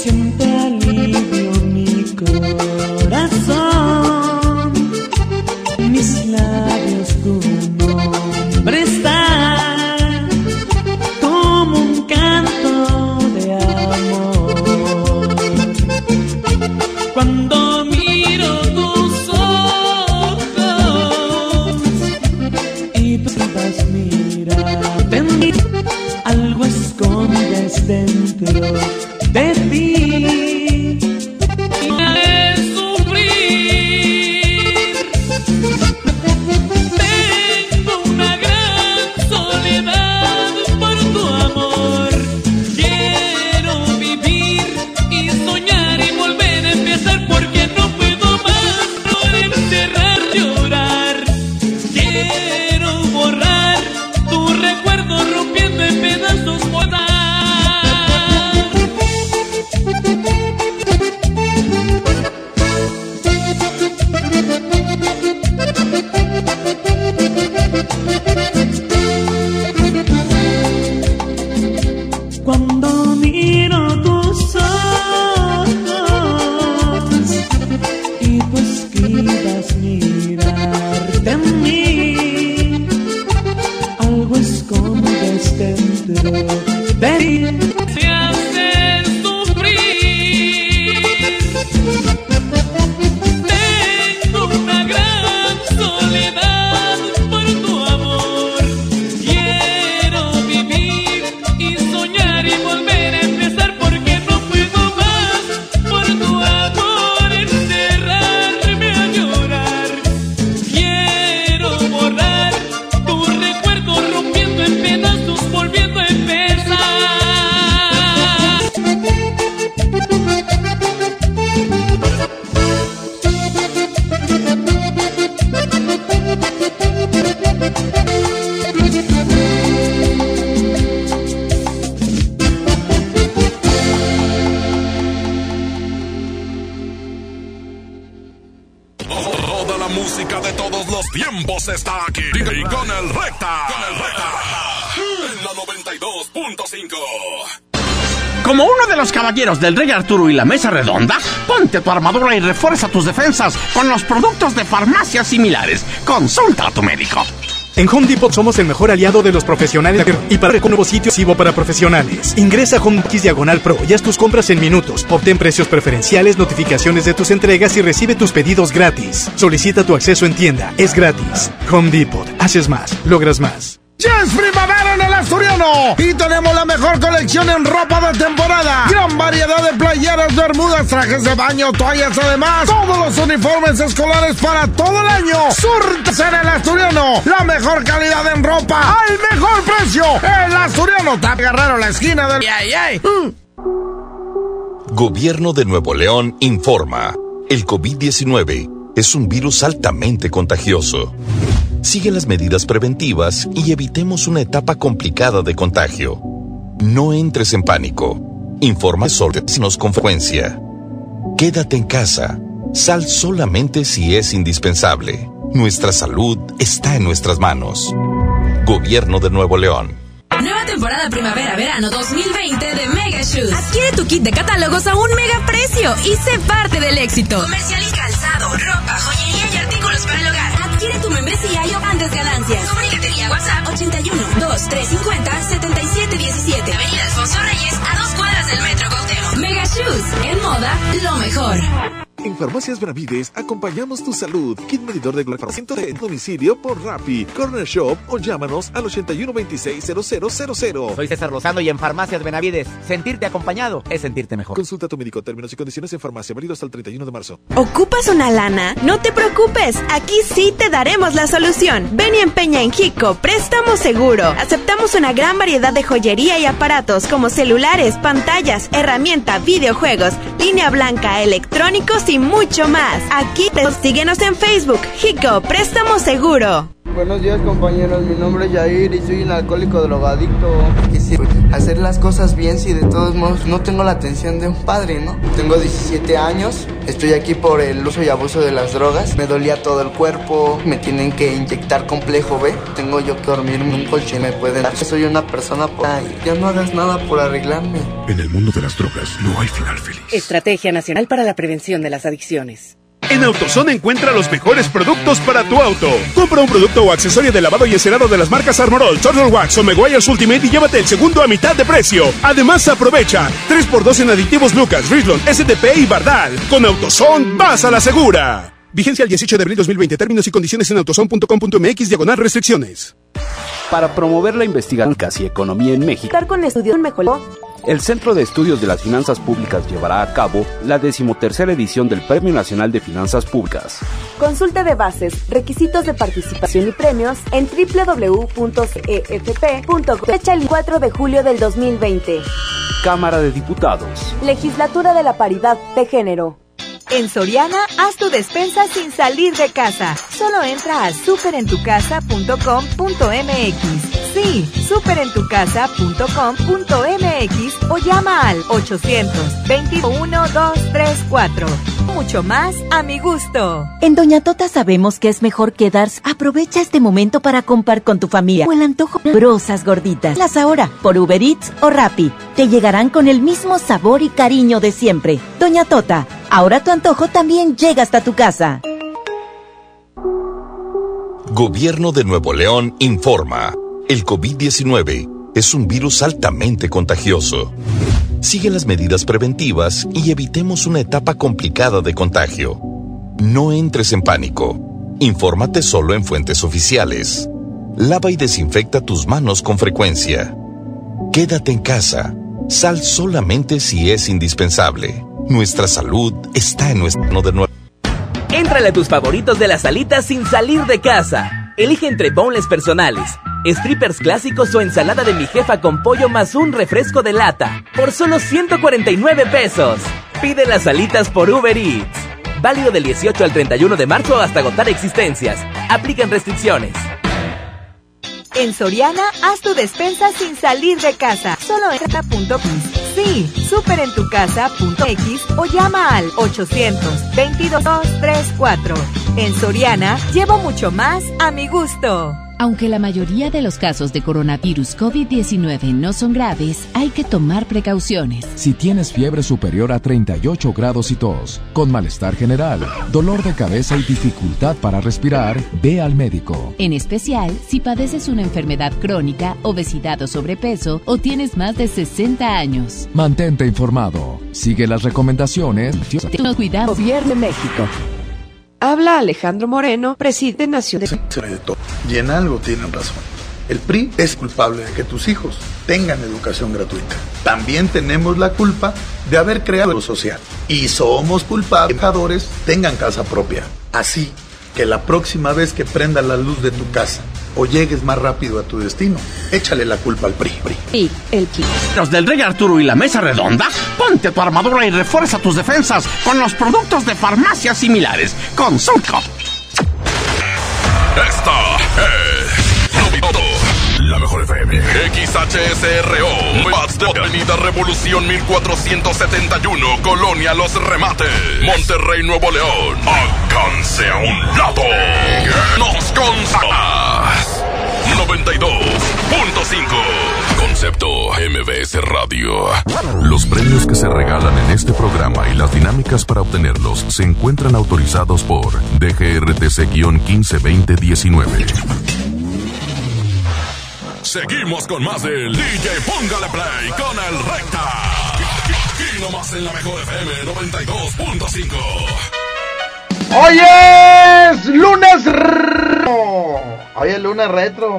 Siente alivio mi corazón. Mis labios dentro de ti. Del Rey Arturo y la Mesa Redonda, ponte tu armadura y refuerza tus defensas con los productos de farmacias similares. Consulta a tu médico. En Home Depot somos el mejor aliado de los profesionales y para un nuevo sitio activo para profesionales. Ingresa a Home Diagonal Pro y haz tus compras en minutos. Obtén precios preferenciales, notificaciones de tus entregas y recibe tus pedidos gratis. Solicita tu acceso en tienda. Es gratis. Home Depot. Haces más. Logras más. Y tenemos la mejor colección en ropa de temporada. Gran variedad de playeras, bermudas, trajes de baño, toallas, además todos los uniformes escolares para todo el año. Surtes en el Asturiano, la mejor calidad en ropa al mejor precio. El Asturiano, Tap Guerrero, la esquina del... ¡Ay, ay! Gobierno de Nuevo León informa. El COVID-19 es un virus altamente contagioso. Sigue las medidas preventivas y evitemos una etapa complicada de contagio. No entres en pánico. Informa sobre signos con frecuencia. Quédate en casa. Sal solamente si es indispensable. Nuestra salud está en nuestras manos. Gobierno de Nuevo León. Nueva temporada primavera-verano 2020 de Mega Shoes. Adquiere tu kit de catálogos a un mega precio y sé parte del éxito. Comercial Y grandes ganancias. Vía WhatsApp 81 2350 7717. Avenida Alfonso Reyes a dos cuadras del Metro Cuauhtémoc. Mega Shoes. En moda, lo mejor. Farmacias Benavides acompañamos tu salud. Kit medidor de glucosa en domicilio por Rappi, Corner Shop o llámanos al 81260000. Soy César Lozano y en Farmacias Benavides, sentirte acompañado es sentirte mejor. Consulta a tu médico, términos y condiciones en farmacia, válido hasta el 31 de marzo. ¿Ocupas una lana? No te preocupes, aquí sí te daremos la solución. Ven y empeña en Hico, préstamo seguro. Aceptamos una gran variedad de joyería y aparatos como celulares, pantallas, herramienta, videojuegos, línea blanca, electrónicos y mucho más. Aquí te síguenos en Facebook, Hico, préstamo seguro. Buenos días compañeros, mi nombre es Jair y soy un alcohólico drogadicto. Quisiera hacer las cosas bien si de todos modos no tengo la atención de un padre, ¿no? Tengo 17 años, estoy aquí por el uso y abuso de las drogas. Me dolía todo el cuerpo, me tienen que inyectar complejo B. Tengo yo que dormir en un colchón, me pueden dar. Soy una persona por ahí. Ya no hagas nada por arreglarme. En el mundo de las drogas no hay final feliz. Estrategia Nacional para la Prevención de las Adicciones. En AutoZone encuentra los mejores productos para tu auto. Compra un producto o accesorio de lavado y encerado de las marcas Armorol, Turtle Wax o Meguiar's Ultimate y llévate el segundo a mitad de precio. Además, aprovecha 3x2 en aditivos Lucas, Richland, STP y Bardal. Con AutoZone, vas a la segura. Vigencia el 18 de abril 2020. Términos y condiciones en autozone.com.mx diagonal restricciones. Para promover la investigación y economía en México, Estar con estudios mejor. El Centro de Estudios de las Finanzas Públicas llevará a cabo la decimotercera edición del Premio Nacional de Finanzas Públicas. Consulta de bases, requisitos de participación y premios en www.efp.com. Fecha el 4 de julio del 2020. Cámara de Diputados. Legislatura de la Paridad de Género. En Soriana, haz tu despensa sin salir de casa. Solo entra a superentucasa.com.mx. Sí, superentucasa.com.mx o llama al 800-21-234. Mucho más a mi gusto. En Doña Tota sabemos que es mejor quedarse. Aprovecha este momento para comprar con tu familia o el antojo brosas gorditas. Las ahora por Uber Eats o Rappi. Te llegarán con el mismo sabor y cariño de siempre. Doña Tota, ahora tu antojo también llega hasta tu casa. Gobierno de Nuevo León informa. El COVID-19 es un virus altamente contagioso. Sigue las medidas preventivas y evitemos una etapa complicada de contagio. No entres en pánico. Infórmate solo en fuentes oficiales. Lava y desinfecta tus manos con frecuencia. Quédate en casa. Sal solamente si es indispensable. Nuestra salud está en nuestro de nuevo. Éntrale a tus favoritos de las salitas sin salir de casa. Elige entre boneless personales, strippers clásicos o ensalada de mi jefa con pollo más un refresco de lata por solo 149 pesos. Pide las salitas por Uber Eats. Válido del 18 al 31 de marzo hasta agotar existencias. Aplican restricciones. En Soriana, haz tu despensa sin salir de casa. Solo entra a punto Pis. Sí, superentucasa.x o llama al 800 22 234. En Soriana, llevo mucho más a mi gusto. Aunque la mayoría de los casos de coronavirus COVID-19 no son graves, hay que tomar precauciones. Si tienes fiebre superior a 38 grados y tos, con malestar general, dolor de cabeza y dificultad para respirar, ve al médico. En especial si padeces una enfermedad crónica, obesidad o sobrepeso o tienes más de 60 años. Mantente informado. Sigue las recomendaciones. Nos cuidamos. Gobierno de México. Habla Alejandro Moreno, presidente nacional de... Y en algo tienen razón. El PRI es culpable de que tus hijos tengan educación gratuita. También tenemos la culpa de haber creado lo social. Y somos culpables de que tengan casa propia. Así que la próxima vez que prenda la luz de tu casa o llegues más rápido a tu destino, échale la culpa al PRI. Y el PRI. Los del Rey Arturo y la Mesa Redonda, ponte tu armadura y refuerza tus defensas con los productos de farmacias similares. Consulta. Esta es mejor FM. XHSRO, Avenida Revolución 1471, Colonia Los Remates, Monterrey, Nuevo León. Alcance a un lado. Nos consagras. 92.5. Concepto MBS Radio. Los premios que se regalan en este programa y las dinámicas para obtenerlos se encuentran autorizados por DGRTC-152019. Seguimos con más del DJ Póngale Play con el Recta. Aquí nomás en la mejor FM 92.5. Hoy es lunes. retro. Hoy es lunes retro.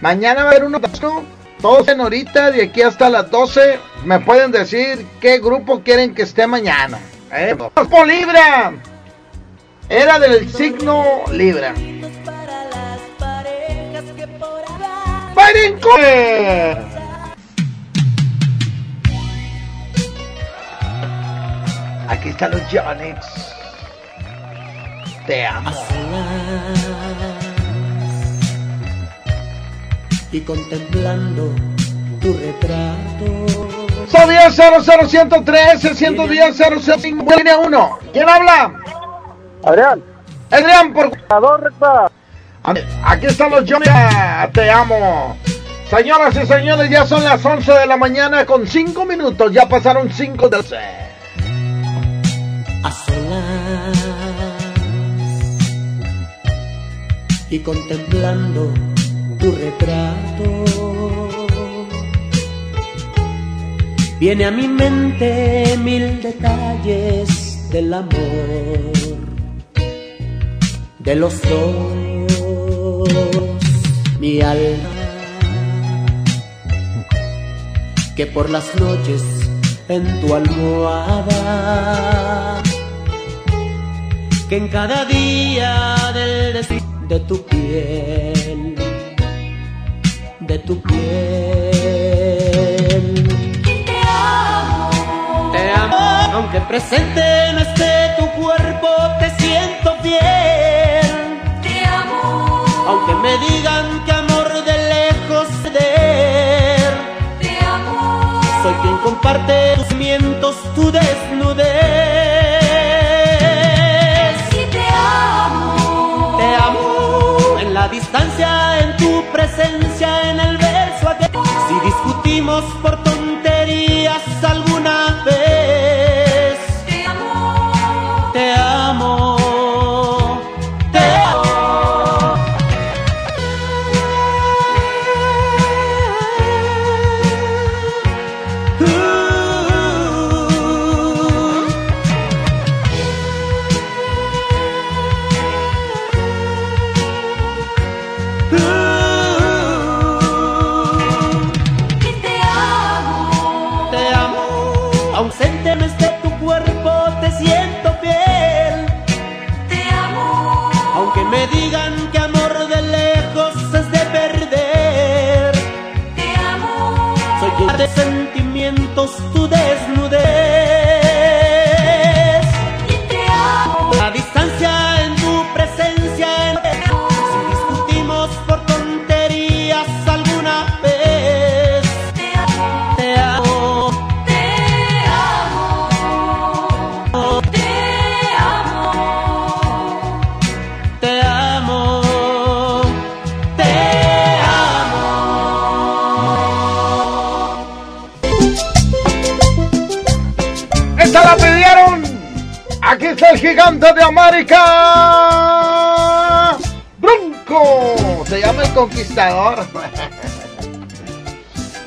Mañana va a haber uno. ¿no? Todos en ahorita, de aquí hasta las 12, me pueden decir qué grupo quieren que esté mañana. ¿eh? Por Libra. Era del signo Libra. ¡Bailen con- Aquí están los Jonix. Te amo. y contemplando tu retrato. Sabía 00113 110 005 línea 1. ¿Quién habla? Adrián. Adrián, por recta. Aquí están los Johnny. Te amo. Señoras y señores, ya son las 11 de la mañana con 5 minutos. Ya pasaron 5 de a solas y contemplando tu retrato. Viene a mi mente mil detalles del amor de los dos, mi alma que por las noches en tu almohada que en cada día del de tu piel, de tu piel. Te amo, te amo, aunque presente no esté tu cuerpo, aunque me digan que amor de lejos ceder. Te amo, soy quien comparte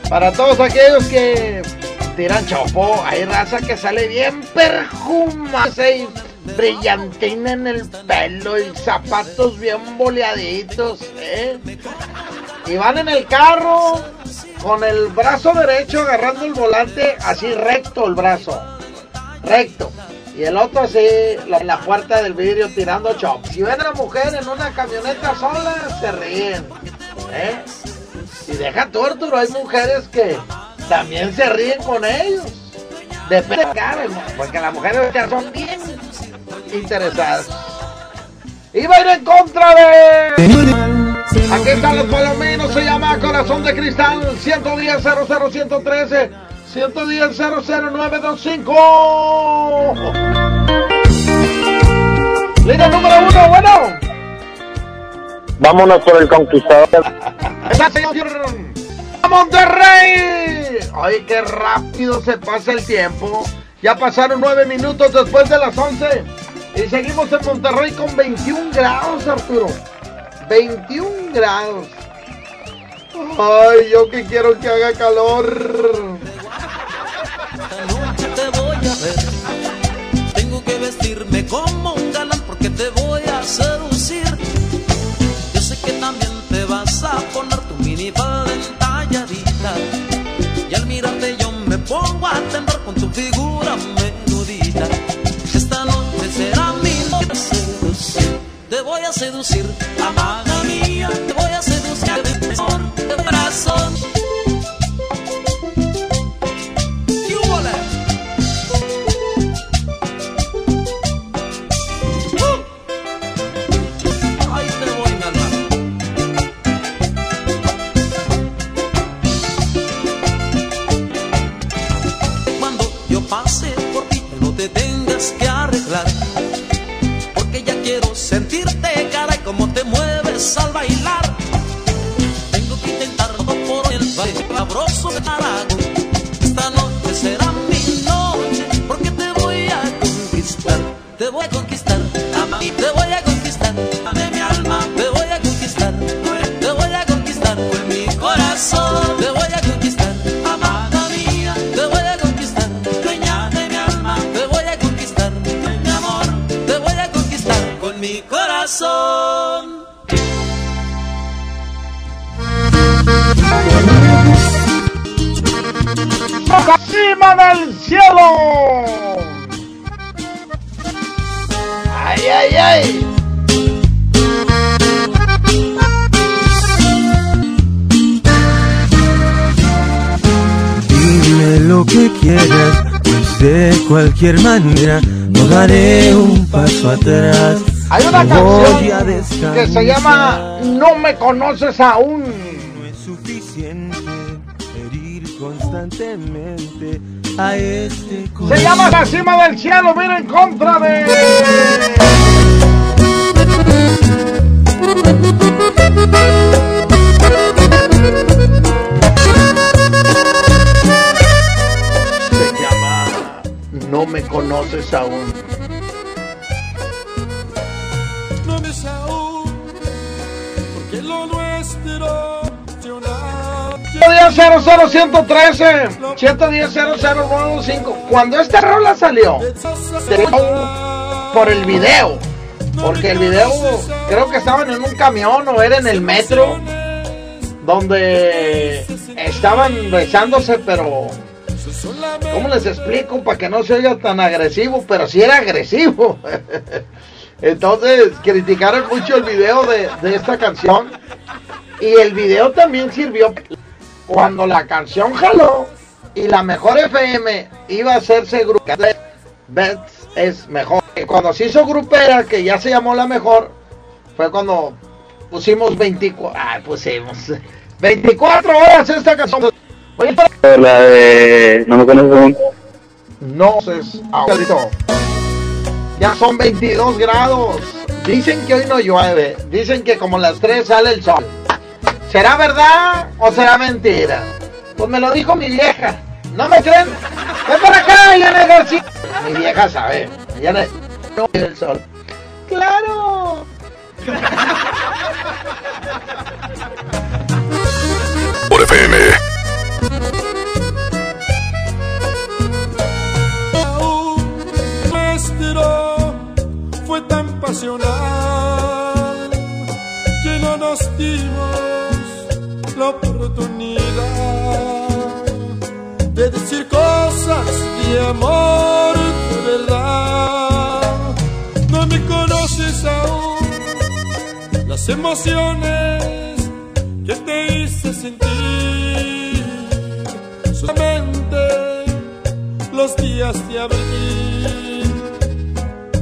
Para todos aquellos que tiran chopo, hay raza que sale bien perjumada y brillantina en el pelo y zapatos bien boleaditos, ¿eh? Y van en el carro con el brazo derecho agarrando el volante así recto el brazo, recto. Y el otro así en la puerta del vidrio tirando chop. Si ven a la mujer en una camioneta sola, se ríen. ¿Eh? Y deja tu Arturo, hay mujeres que también se ríen con ellos. Depende de cada, porque las mujeres ya son bien interesadas. Iba a ir en contra de. Aquí están los palominos, se llama Corazón de Cristal, 110 00113 110 00925. Línea número uno, bueno. Vámonos por el conquistador. ¡A Monterrey! Ay, qué rápido se pasa el tiempo. Ya pasaron nueve minutos después de las 11. Y seguimos en Monterrey con 21 grados, Arturo. 21 grados. Ay, yo que quiero que haga calor. te voy a ver. Tengo que vestirme como un galán porque te voy a seducir. Yo seducir, amada manera no daré un paso atrás. Hay una canción que se llama No me conoces aún. No es suficiente herir constantemente a este corazón. Se llama La cima del cielo, mira en contra de. Conoces aún. No me aún, porque lo nuestro 110 00113 110 00925 Cuando esta rola salió, salió por el video. Porque el video creo que estaban en un camión o era en el metro. Donde estaban besándose, pero. ¿Cómo les explico? Para que no se oiga tan agresivo, pero sí era agresivo. Entonces criticaron mucho el video de, de esta canción. Y el video también sirvió cuando la canción jaló y la mejor FM iba a hacerse grupera. Bets es mejor. Cuando se hizo grupera, que ya se llamó la mejor, fue cuando pusimos 24. Ah, pusimos 24 horas esta canción. La de. No me conoces aún. no es ahorita. Ya son 22 grados. Dicen que hoy no llueve. Dicen que como las 3 sale el sol. ¿Será verdad o será mentira? Pues me lo dijo mi vieja. ¿No me creen? ¡Ven para acá, García! Mi vieja sabe. Janet, no el sol. ¡Claro! Pasional que no nos dimos la oportunidad de decir cosas de amor de verdad. No me conoces aún las emociones que te hice sentir. Solamente los días de abril.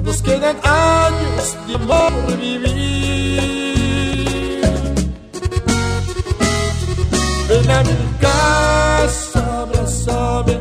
Nos quedan años de amor vivir. Ven a mi casa, abrázame,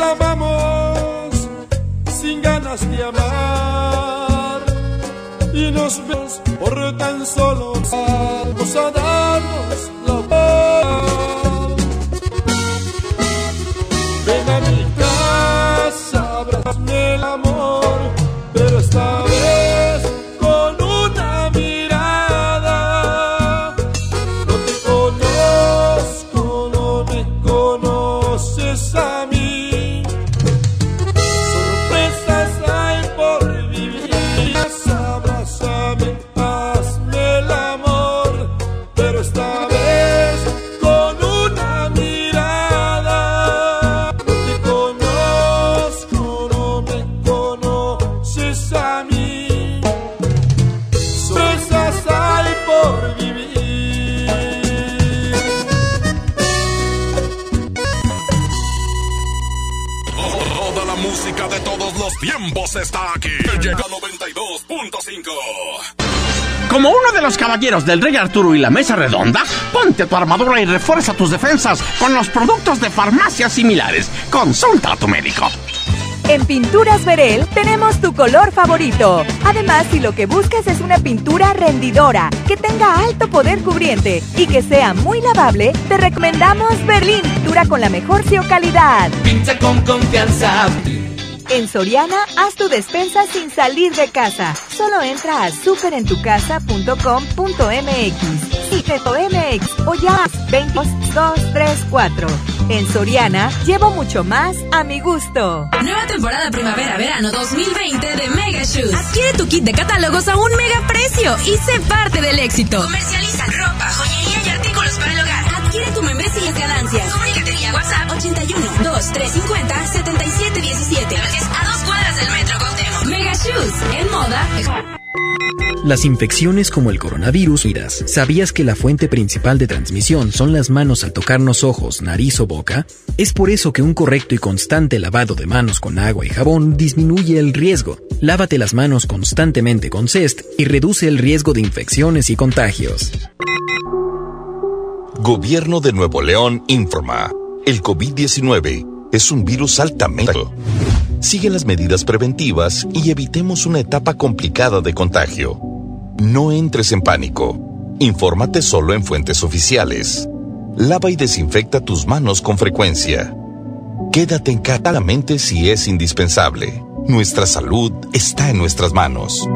amamos sin ganas de amar. Y nos vemos por tan solo vamos a darnos caballeros del Rey Arturo y la Mesa Redonda, ponte tu armadura y refuerza tus defensas con los productos de farmacias similares. Consulta a tu médico. En Pinturas Verel tenemos tu color favorito. Además, si lo que buscas es una pintura rendidora, que tenga alto poder cubriente y que sea muy lavable, te recomendamos Berlín, pintura con la mejor calidad. Pinta con confianza. En Soriana, haz tu despensa sin salir de casa. Solo entra a superentucasa.com.mx. Citeto MX o ya 234. En Soriana, llevo mucho más a mi gusto. Nueva temporada primavera-verano 2020 de Mega Shoes. Adquiere tu kit de catálogos a un mega precio y sé parte del éxito. Comercializan ropa, joyería y artículos para el hogar. Adquiere tu membresía y las ganancias. Vía WhatsApp 81 2350 7717. A dos cuadras del metro Cuauhtémoc. Mega Shoes. En moda. Las infecciones como el coronavirus, miras, ¿sabías que la fuente principal de transmisión son las manos al tocarnos ojos, nariz o boca? Es por eso que un correcto y constante lavado de manos con agua y jabón disminuye el riesgo. Lávate las manos constantemente con CEST y reduce el riesgo de infecciones y contagios. Gobierno de Nuevo León informa. El COVID-19 es un virus altamente... Sigue las medidas preventivas y evitemos una etapa complicada de contagio. No entres en pánico. Infórmate solo en fuentes oficiales. Lava y desinfecta tus manos con frecuencia. Quédate en casa si es indispensable. Nuestra salud está en nuestras manos.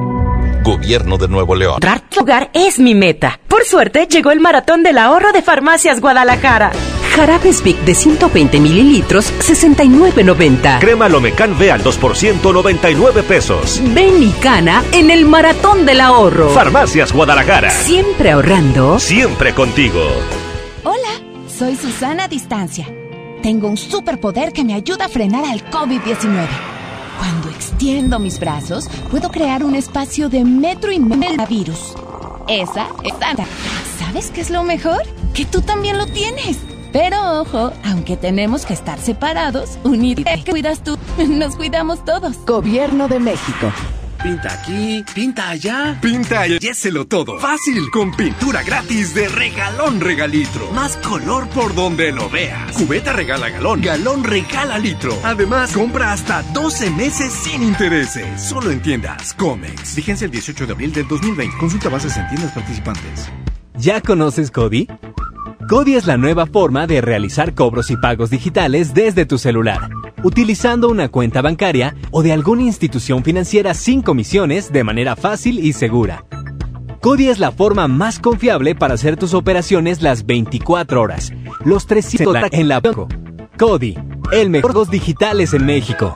Gobierno de Nuevo León. Hogar es mi meta. Por suerte, llegó el maratón del ahorro de Farmacias Guadalajara. Jarabes Vic de 120 mililitros, 69.90. Crema Lomecan V al 2%, 99 pesos. Ven y cana en el maratón del ahorro. Farmacias Guadalajara. Siempre ahorrando. Siempre contigo. Hola, soy Susana Distancia. Tengo un superpoder que me ayuda a frenar al COVID-19. Cuando extiendo mis brazos, puedo crear un espacio de metro y medio de virus. Esa es Santa. ¿Sabes qué es lo mejor? Que tú también lo tienes. Pero ojo, aunque tenemos que estar separados, unidos, ¿qué cuidas tú? Nos cuidamos todos. Gobierno de México. Pinta aquí, pinta allá. Pinta y yéselo todo. Fácil, con pintura gratis de regalón regalitro. Más color por donde lo veas. Cubeta regala galón, galón regala litro. Además, compra hasta 12 meses sin intereses. Solo en tiendas Comex. Vigencia el 18 de abril del 2020. Consulta bases en tiendas participantes. ¿Ya conoces Cody? Cody es la nueva forma de realizar cobros y pagos digitales desde tu celular, utilizando una cuenta bancaria o de alguna institución financiera sin comisiones de manera fácil y segura. Cody es la forma más confiable para hacer tus operaciones las 24 horas, los 300 en la banco. Cody, el mejor dos digitales en México.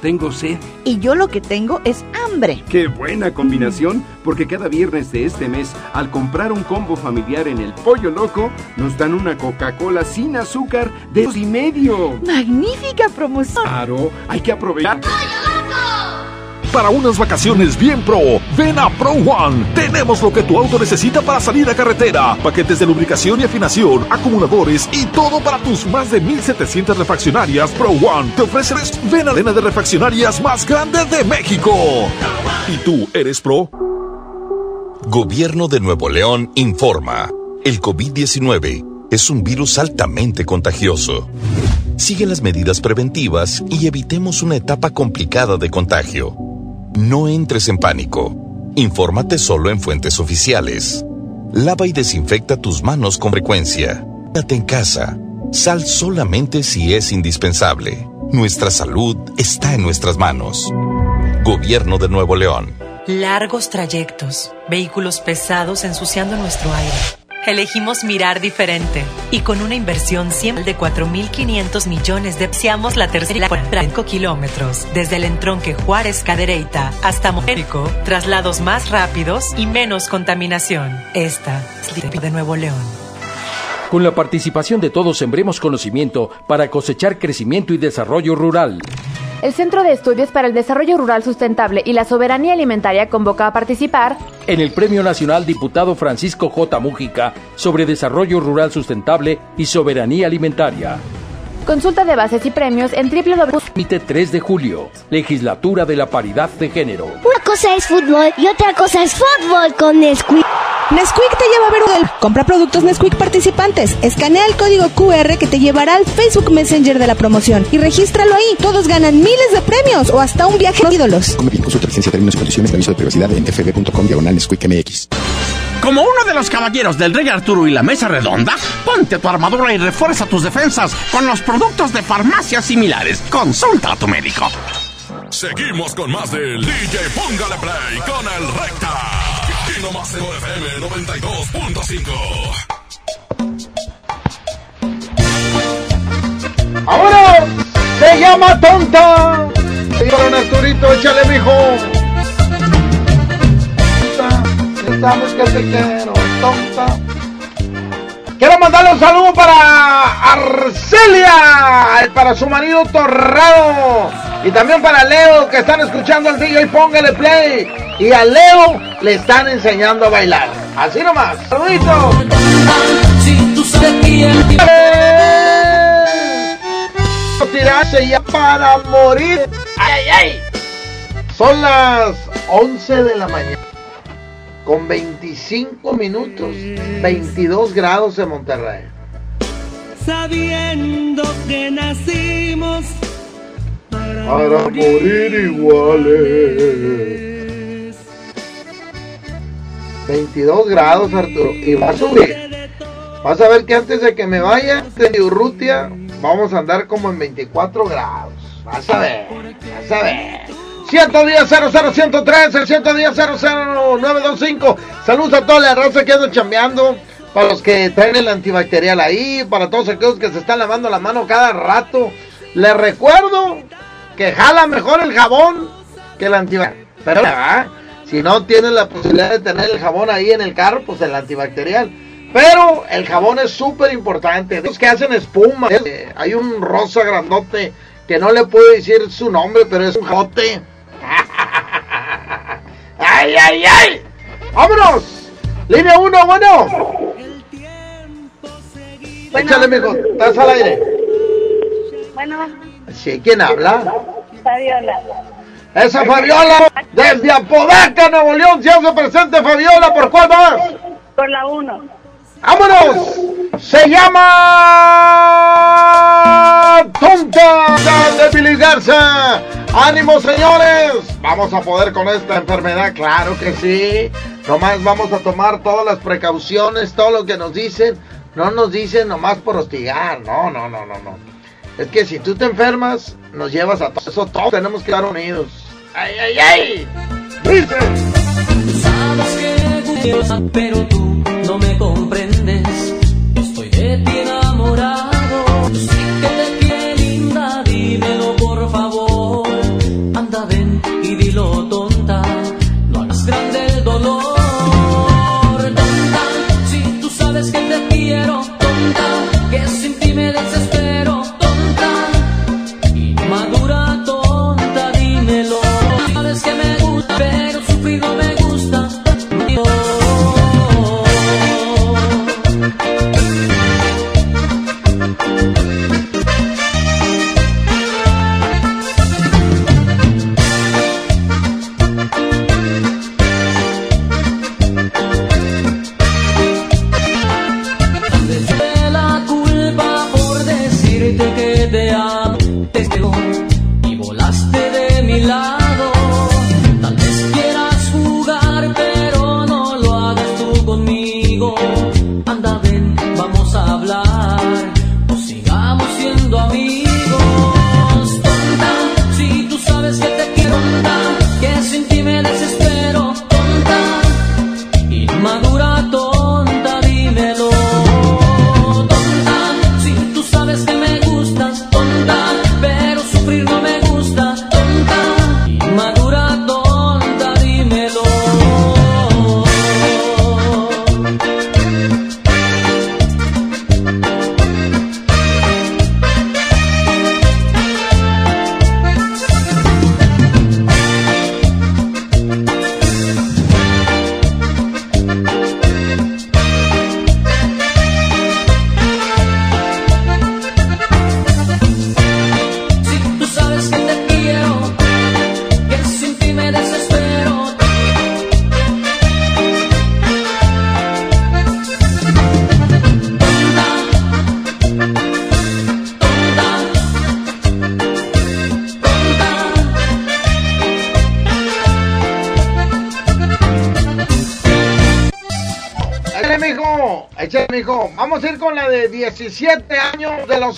Tengo sed. Y yo lo que tengo es hambre. Qué buena combinación, porque cada viernes de este mes, al comprar un combo familiar en el Pollo Loco, nos dan una Coca-Cola sin azúcar de dos y medio. ¡Magnífica promoción! Claro, hay que aprovechar. Para unas vacaciones bien pro, ven a Pro One. Tenemos lo que tu auto necesita para salir a carretera. Paquetes de lubricación y afinación, acumuladores y todo para tus más de 1700 refaccionarias. Pro One te a la arena de refaccionarias más grande de México. ¿Y tú eres pro? Gobierno de Nuevo León informa. El COVID-19 es un virus altamente contagioso. Sigue las medidas preventivas y evitemos una etapa complicada de contagio. No entres en pánico. Infórmate solo en fuentes oficiales. Lava y desinfecta tus manos con frecuencia. Quédate en casa. Sal solamente si es indispensable. Nuestra salud está en nuestras manos. Gobierno de Nuevo León. Largos trayectos, vehículos pesados ensuciando nuestro aire. Elegimos mirar diferente y con una inversión siempre de 4.500 millones de la tercera 45 kilómetros desde el entronque Juárez Cadereyta hasta Mónico, traslados más rápidos y menos contaminación. Esta es de Nuevo León. Con la participación de todos sembremos conocimiento para cosechar crecimiento y desarrollo rural. El Centro de Estudios para el Desarrollo Rural Sustentable y la Soberanía Alimentaria convoca a participar en el Premio Nacional Diputado Francisco J. Mújica sobre Desarrollo Rural Sustentable y Soberanía Alimentaria. Consulta de bases y premios en www. 3 de julio, Legislatura de la Paridad de Género. Una cosa es fútbol y otra cosa es fútbol con Nesquik. Nesquik te lleva a ver Compra productos Nesquik participantes. Escanea el código QR que te llevará al Facebook Messenger de la promoción y regístralo ahí. Todos ganan miles de premios o hasta un viaje a ídolos. Come bien, consulta licencia, términos y condiciones de aviso de privacidad en fb.com diagonal Nesquik MX. Como uno de los caballeros del Rey Arturo y la Mesa Redonda, ponte tu armadura y refuerza tus defensas con los productos de farmacias similares. Consulta a tu médico. Seguimos con más del DJ Póngale Play con el Recta. Y nomás en FM 92.5. ¡Ahora! ¡Se llama tonta! Señor Arturito, échale, mijo. Sabes que te quiero, tonta. Quiero mandarle un saludo para Arcelia, para su marido Torrado. Y también para Leo, que están escuchando el DJ Póngale Play. Y a Leo le están enseñando a bailar. Así nomás. Saludito. Si tú Tirarse ya para morir. ¡Ay, ay, ay! Son las 11 de la mañana con 25 minutos, 22 grados en Monterrey. Sabiendo que nacimos para, morir iguales. 22 grados, Arturo, y va a subir. Vas a ver que antes de que me vaya de Urrutia, vamos a andar como en 24 grados. Vas a ver, vas a ver. 110 00 103 el 110 00 925 Saludos a toda la raza que anda chambeando. para los que traen el antibacterial ahí, para todos aquellos que se están lavando la mano cada rato. Les recuerdo que jala mejor el jabón que el antibacterial. Pero si no tienes la posibilidad de tener el jabón ahí en el carro, pues el antibacterial. Pero el jabón es súper importante. Los que hacen espuma. Eh, hay un rosa grandote que no le puedo decir su nombre, pero es un jote. ¡Ay, ay, ay! ¡Vámonos! Línea 1, bueno. Échale, mijo, estás al aire. Bueno. Sí, ¿quién habla? Fabiola. Esa Fabiola, desde Apodaca, Nuevo León, se hace presente Fabiola, ¿por cuál vas? Por la 1. ¡Vámonos! Se llama Tonta de Billy Garza. ¡Ánimo, señores! Vamos a poder con esta enfermedad, claro que sí. Nomás vamos a tomar todas las precauciones, todo lo que nos dicen. No nos dicen nomás por hostigar, no, no, no, no, no. Es que si tú te enfermas, nos llevas a todo eso, todos tenemos que estar unidos. ¡Ay, ay, ay! ¡Dice! Sabes que pero tú no me comprendes. Sin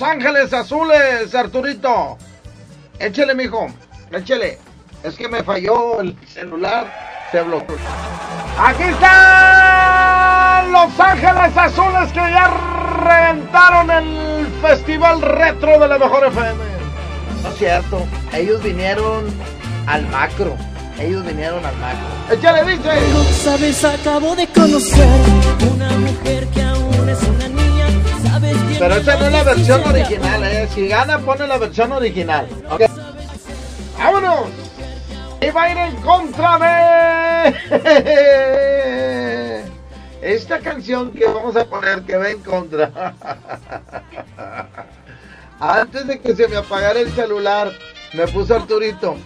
Los Ángeles Azules, Arturito. Échale, mijo. Échale. Es que me falló el celular. Se bloqueó. Aquí están Los Ángeles Azules que ya reventaron el Festival Retro de la Mejor FM. No es cierto. Ellos vinieron al macro. Ellos vinieron al macro. Échale, dice. Sabes, acabo de conocer una mujer que aún Pero esa no es la versión original, eh. Si gana, pone la versión original. Ok. ¡Vámonos! Y va a ir en contra de. Esta canción que vamos a poner que va en contra. Antes de que se me apagara el celular, me puso Arturito.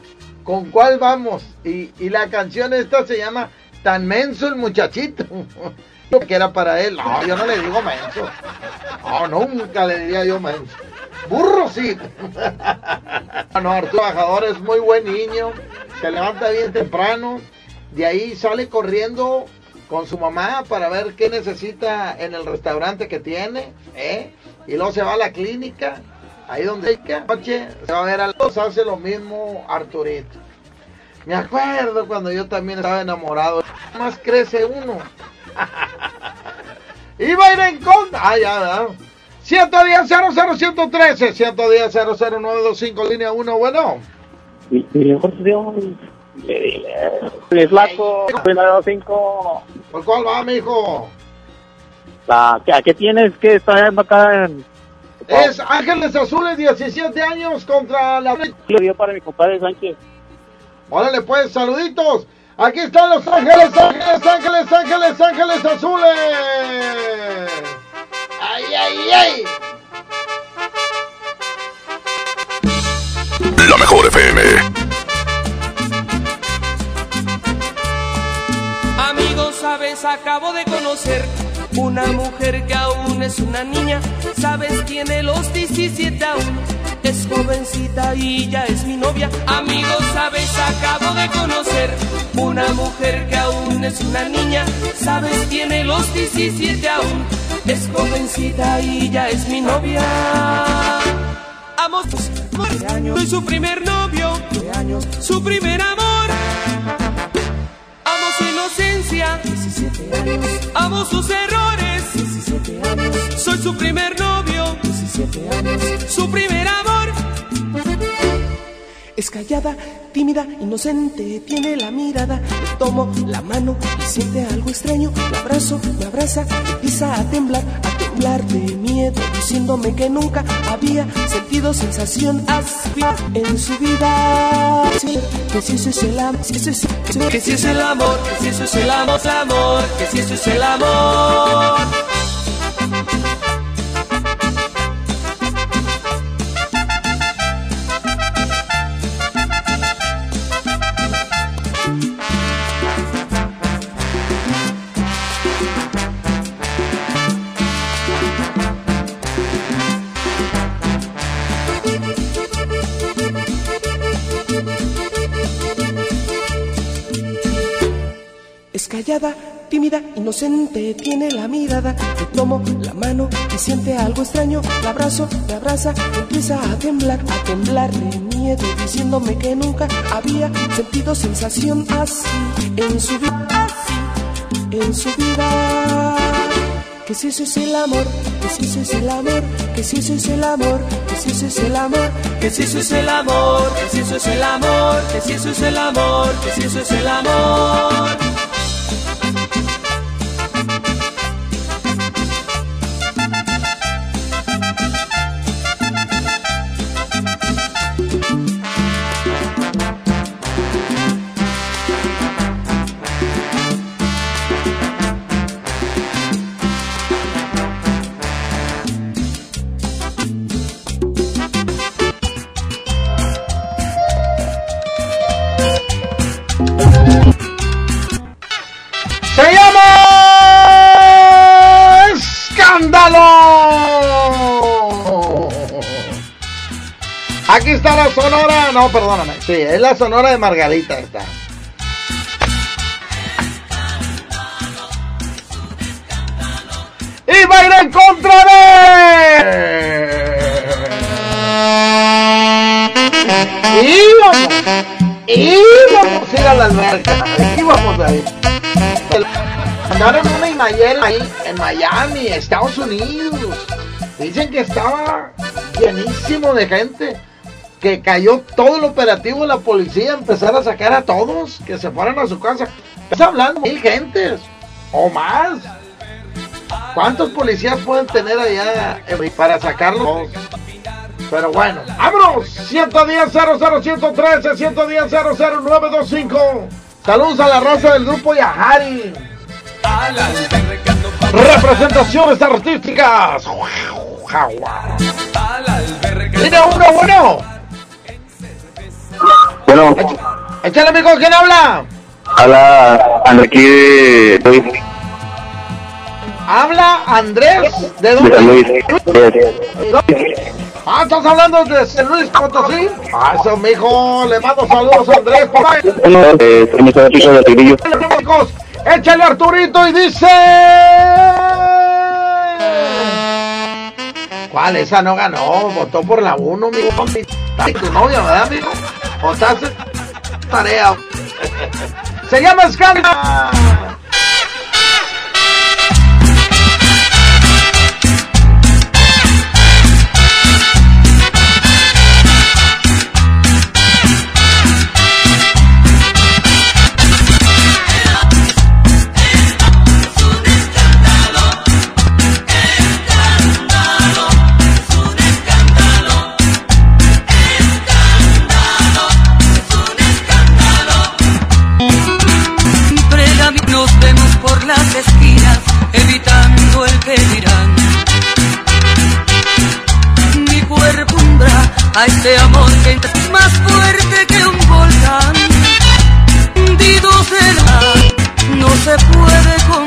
¿Con cuál vamos? Y, y la canción esta se llama Tan menso el muchachito. que era para él. No, yo no le digo menso. No, nunca le diría yo menso. Burro sí. No, Arturo Bajador es muy buen niño. Se levanta bien temprano. De ahí sale corriendo con su mamá para ver qué necesita en el restaurante que tiene. ¿eh? Y luego se va a la clínica. Ahí donde hay que se va a ver a los hace lo mismo Arturito. Me acuerdo cuando yo también estaba enamorado. Más crece uno. Iba a ir en contra. Ah, ya, ¿verdad? 110 00113 110 00925 línea 1, bueno. Mi, mi mejor el flaco. ¿Por cuál va, mijo? La, ¿A qué tienes que estar acá en Es Ángeles Azules, 17 años contra la... Lo dio para mi compadre Sánchez. Órale, pues, saluditos. Aquí están los Ángeles, Ángeles, Ángeles, Ángeles, Ángeles Azules. ¡Ay, ay, ay! La mejor FM. Amigos, sabes, acabo de conocer una mujer que aún es una niña. Sabes, tiene los 17 aún. Es jovencita y ya es mi novia. Amigos, sabes, acabo de conocer una mujer que aún es una niña. Sabes, tiene los 17 aún. Es jovencita y ya es mi novia. Amo de años, soy su primer novio, de años, su primer amor. Inocencia, 17 años. Amo sus errores, 17 años. Soy su primer novio, 17 años. Su primer amor. Es callada, tímida, inocente, tiene la mirada. Le tomo la mano y siente algo extraño. La abrazo, me abraza, empieza a temblar, a temblar de miedo, diciéndome que nunca había sentido sensación así en su vida. Que si eso es el amor, que si eso es, el amor, que si eso es el amor, que si eso es el amor. Tímida, inocente, tiene la mirada. Le tomo la mano y siente algo extraño. La abrazo, me abraza, empieza a temblar, a temblar de miedo, diciéndome que nunca había sentido sensación así en su vida, así en su vida. Que si eso es el amor, que si eso es el amor, que si eso es el amor, que si eso es el amor, que si eso es el amor, que si eso es el amor, que si eso es el amor, que si eso es el amor. Perdóname. Sí, es la sonora de Margarita esta. Y va a ir en contra de. Y vamos a ir a la alberca. Y vamos a ir. Mandaron una Imayel ahí en Miami, Estados Unidos. Dicen que estaba llenísimo de gente. Que cayó todo el operativo de la policía, empezar a sacar a todos que se fueran a su casa. Estás hablando mil gentes o más. ¿Cuántos policías pueden tener allá eh, para sacarlos? Pero bueno, ¡vámonos! 110 00113 110 00925 Saludos a la raza del grupo Yahari. Representaciones artísticas. Mira uno, bueno. Bueno, Échale, amigo, ¿quién habla? habla aquí de Luis. Habla Andrés. ¿De De San dónde? Luis. Ah, ¿estás hablando de San Luis Potosí? Ah, eso, mijo. Le mando saludos a Andrés. Bueno, eh, soy de Tigrillo. Chicos, échale Arturito y dice. ¿Cuál? Esa no ganó. Votó por la 1, amigo. Está tu novia, ¿verdad, amigo? O tarea. Se llama Scandal. Dirán. Mi cuerpo umbra a este amor que es más fuerte que un volcán. Hundido será, no se puede continuar.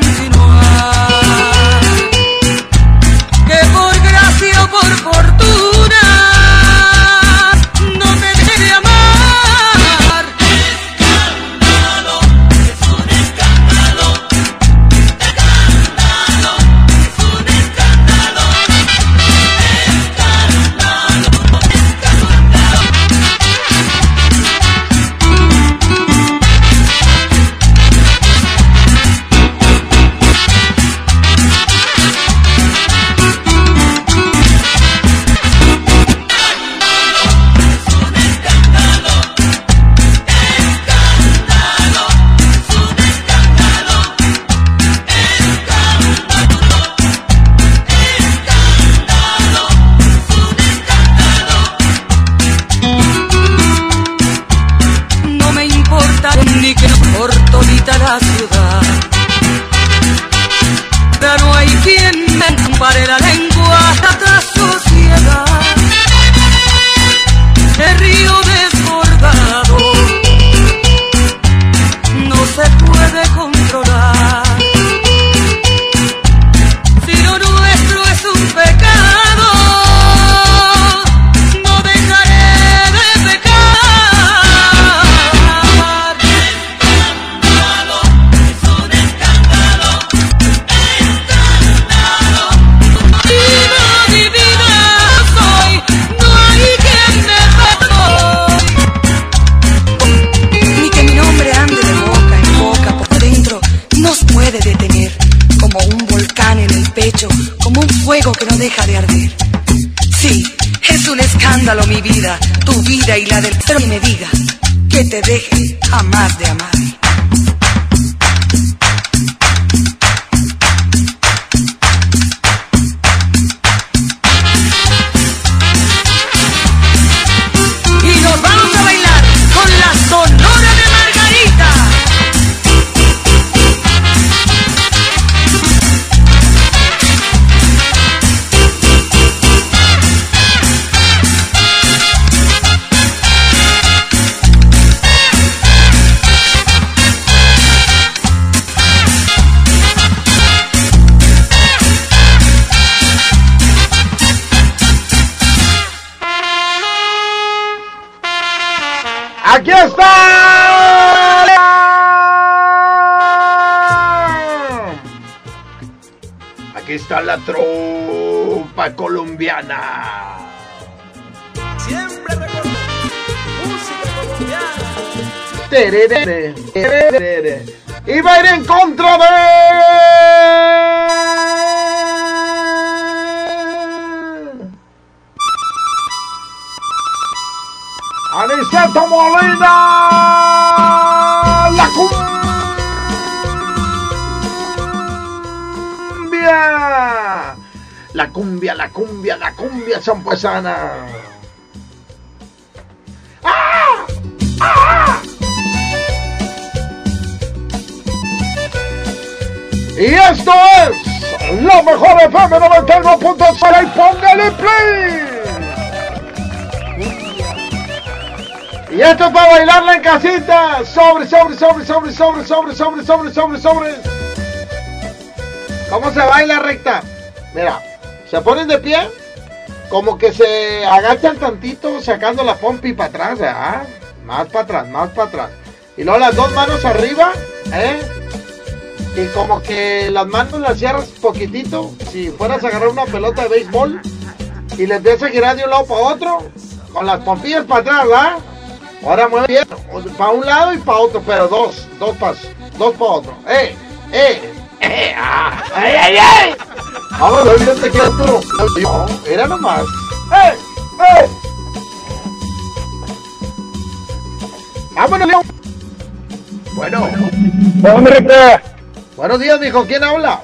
Y va a ir en contra de. Aniceto Molina. La cumbia. La cumbia, la cumbia, la cumbia zampuesana. Y esto es la mejor FM 91.0 y póngale play. Y esto es para bailarla en casita. Sobre, sobre, sobre, sobre, sobre, sobre, sobre, sobre, sobre, sobre. ¿Cómo se baila recta? Mira, se ponen de pie, como que se agachan tantito sacando la pompi para atrás, ¿verdad? Más para atrás, más para atrás. Y luego las dos manos arriba, ¿eh? Y como que las manos las cierras poquitito, si fueras a agarrar una pelota de béisbol y le empiezas a girar de un lado para otro, con las pompillas para atrás, ¿verdad? Ahora mueve bien, para un lado y para otro, pero dos, dos pasos, dos para otro. ¡Eh! ¡Eh! ¡Eh! ¡Ah! ¡Ay, ay, ay! Vamos a ver si te queda tú. No, era nomás. ¡Eh! ¡Eh! ¡Vámonos, León! Bueno. Buenos días, mijo. ¿Quién habla?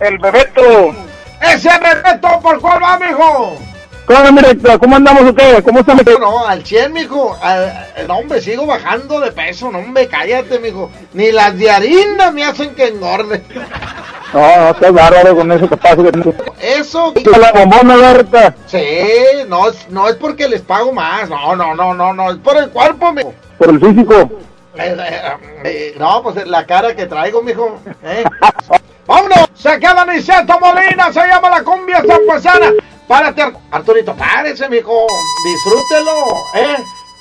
El Bebeto. ¡Ese Bebeto! ¿Por cuál va, mijo? ¿Cómo, mi recta? ¿Cómo andamos ustedes? ¿Cómo están? No, no, al 100, mijo. Al- no, hombre, sigo bajando de peso. No, hombre, cállate, mijo. Ni las de harina me hacen que engorde. No, no, estás bárbaro con eso que pasa. Eso. la bombona, Berta. Sí, no es, no es porque les pago más. No, no, no, no, no. Es por el cuerpo, mijo. Por el físico. Eh, eh, eh, no, pues la cara que traigo, mijo. ¿eh? ¡Vámonos! Se queda Niceto Molina, se llama la cumbia zampuesana. Párate, Arturito, párese, mijo. Disfrútelo, ¿eh?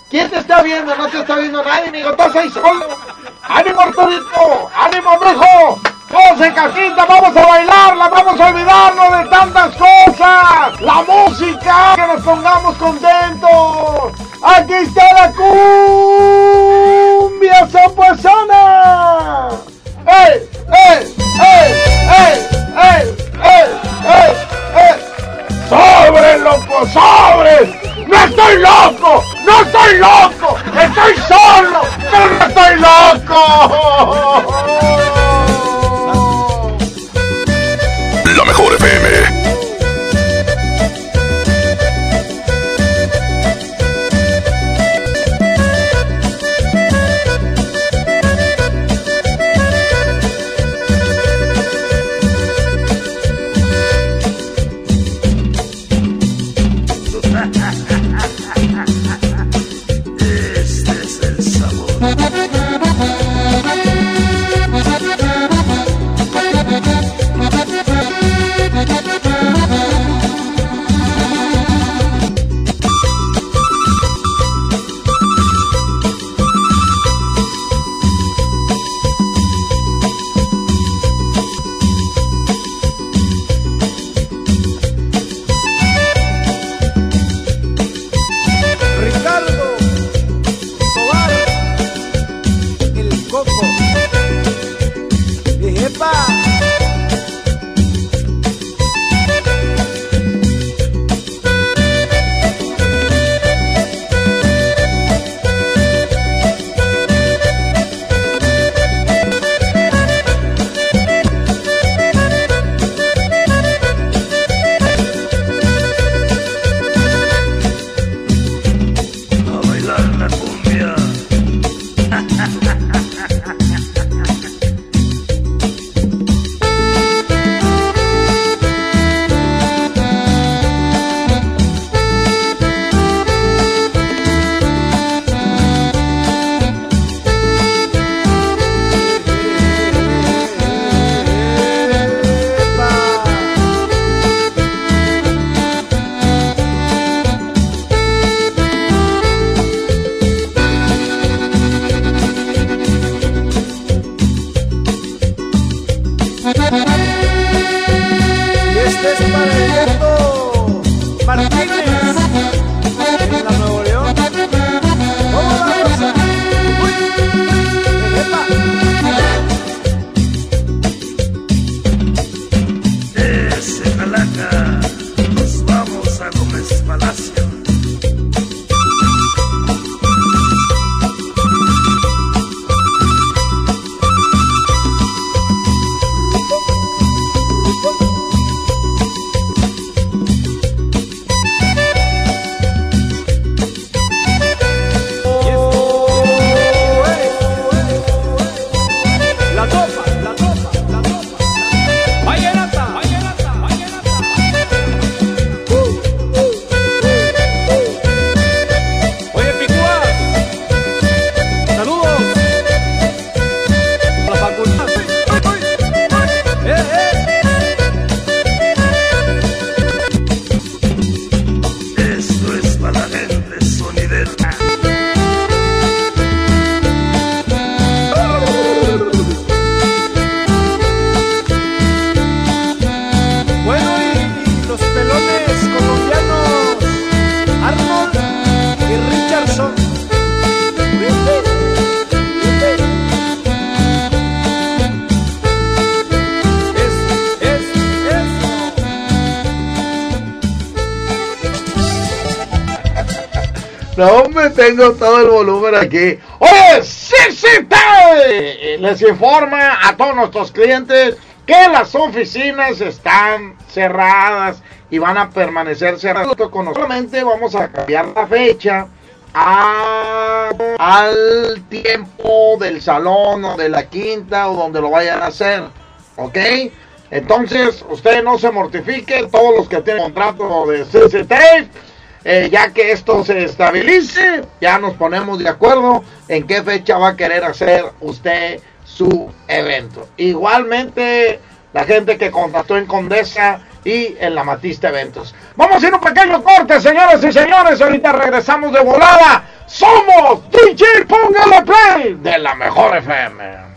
¿Quién te está viendo? No te está viendo nadie, mijo. Estás ahí solo. ¡Ánimo, Arturito! ¡Ánimo, mijo! Todos en casita, vamos a bailarla, vamos a olvidarnos de tantas cosas. La música, que nos pongamos contentos. Aquí está la cumbia zampuesana. ¡Ey, ey, ey, ey, ey, ey, ey, ey! ¡Sobre, loco, sobre! ¡No estoy loco! ¡No estoy loco! ¡Estoy solo! ¡Pero no estoy loco! Aquí. Oye, sí, sí, les informa a todos nuestros clientes que las oficinas están cerradas y van a permanecer cerradas. Solamente vamos a cambiar la fecha al tiempo del salón o de la quinta o donde lo vayan a hacer. ¿Ok? Entonces, usted no se mortifique, todos los que tienen contrato de CC Tape, eh, ya que esto se estabilice, ya nos ponemos de acuerdo en qué fecha va a querer hacer usted su evento. Igualmente, la gente que contrató en Condesa y en la Matista Eventos. Vamos a ir un pequeño corte, señores y señores. Ahorita regresamos de volada. Somos DJ Póngale Play de la mejor FM.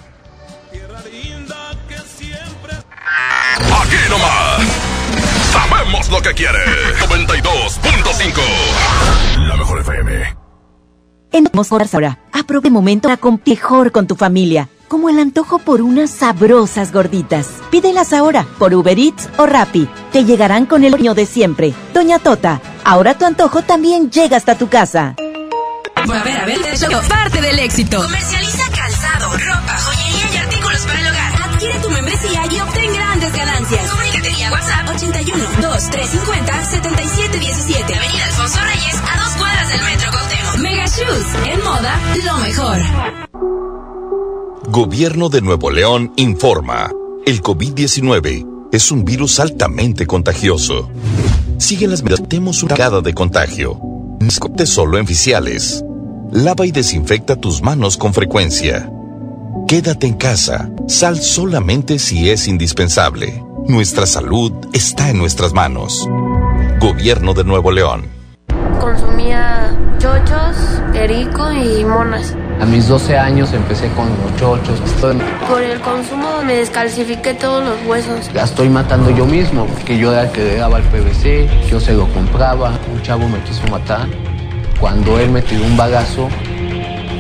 Aquí nomás. Sabemos lo que quiere. 92.5. La mejor FM. En ahora, aprovecha el momento para mejor con tu familia, como el antojo por unas sabrosas gorditas. Pídelas ahora por Uber Eats o Rappi. Te llegarán con el niño de siempre. Doña Tota, ahora tu antojo también llega hasta tu casa. A ver, a ver, parte del éxito. Comercializa calzado, ropa, joyería y artículos para el hogar. Adquiere tu membresía y obtén grandes ganancias. WhatsApp 81 2350 7717. Avenida Alfonso Reyes, a dos cuadras del Metro Cuauhtémoc. Mega Shoes, en moda, lo mejor. Gobierno de Nuevo León informa. El COVID-19 es un virus altamente contagioso. Sigue las medidas. Tenemos una cada de contagio. Escote solo en oficiales. Lava y desinfecta tus manos con frecuencia. Quédate en casa. Sal solamente si es indispensable. Nuestra salud está en nuestras manos. Gobierno de Nuevo León. Consumía chochos, perico y monas. A mis 12 años empecé con los chochos. Estoy- Por el consumo me descalcifiqué todos los huesos. la estoy matando yo mismo, porque yo era el que le daba el PVC, yo se lo compraba, un chavo me quiso matar. Cuando él me tiró un bagazo,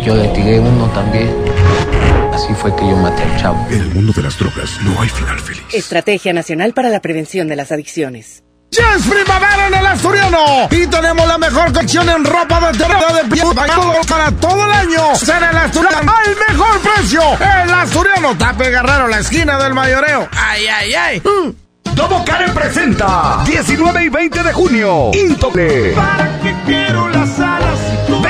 yo le tiré uno también. Así fue que yo maté al chavo. En el mundo de las drogas no hay final feliz. Estrategia Nacional para la Prevención de las Adicciones. Ya es primavera en el Asturiano y tenemos la mejor colección en ropa de temporada de piel para todo, para todo el año. Será el Asturiano al mejor precio. El Asturiano Tape Guerrero, la esquina del mayoreo. Ay, ay, ay. Domo Karen presenta 19 y 20 de junio. Intople. Quiero las alas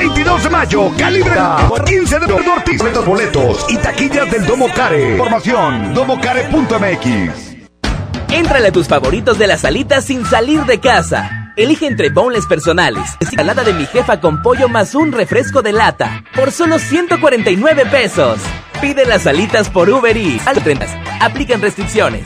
22 de mayo, Calibra. 15 de Ortiz. Boletos, boletos y taquillas del Domo Care. Información, domocare.mx. Éntrale a tus favoritos de las alitas sin salir de casa. Elige entre boneless personales, ensalada de mi jefa con pollo más un refresco de lata por solo 149 pesos. Pide las alitas por Uber Eats. Al 30. Aplican restricciones.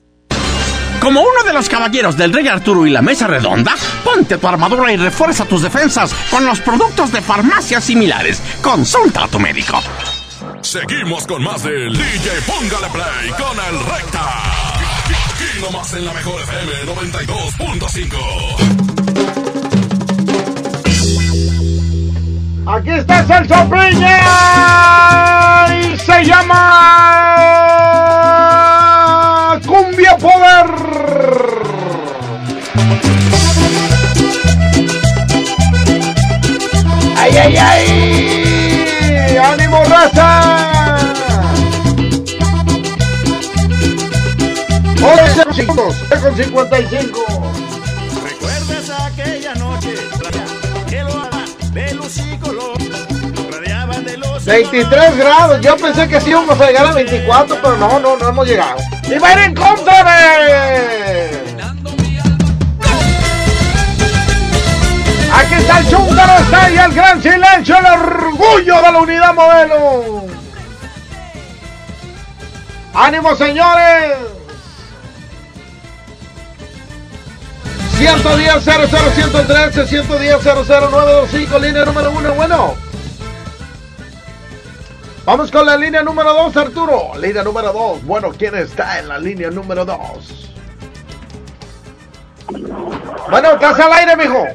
Como uno de los caballeros del Rey Arturo y la Mesa Redonda, ponte tu armadura y refuerza tus defensas con los productos de farmacias similares. Consulta a tu médico. Seguimos con más del DJ Póngale Play con el Recta. Aquí nomás en la mejor FM 92.5. Aquí está Celso Piña ¡Hola, chicos! con 55. ¿Recuerdas aquella noche? Que lo de luz y color. Radiaban de los 23 grados. Yo pensé que sí íbamos a llegar a 24, pero no, no, no hemos llegado. ¡Y va a ir en contra de... Aquí está el chúntaro, está ahí el gran silencio, el orgullo de la unidad modelo. ¡Ánimo, señores! 110 00 113 110 00925 línea número 1, bueno. Vamos con la línea número 2, Arturo. Línea número 2. Bueno, ¿quién está en la línea número 2? Bueno, estás al aire, mijo.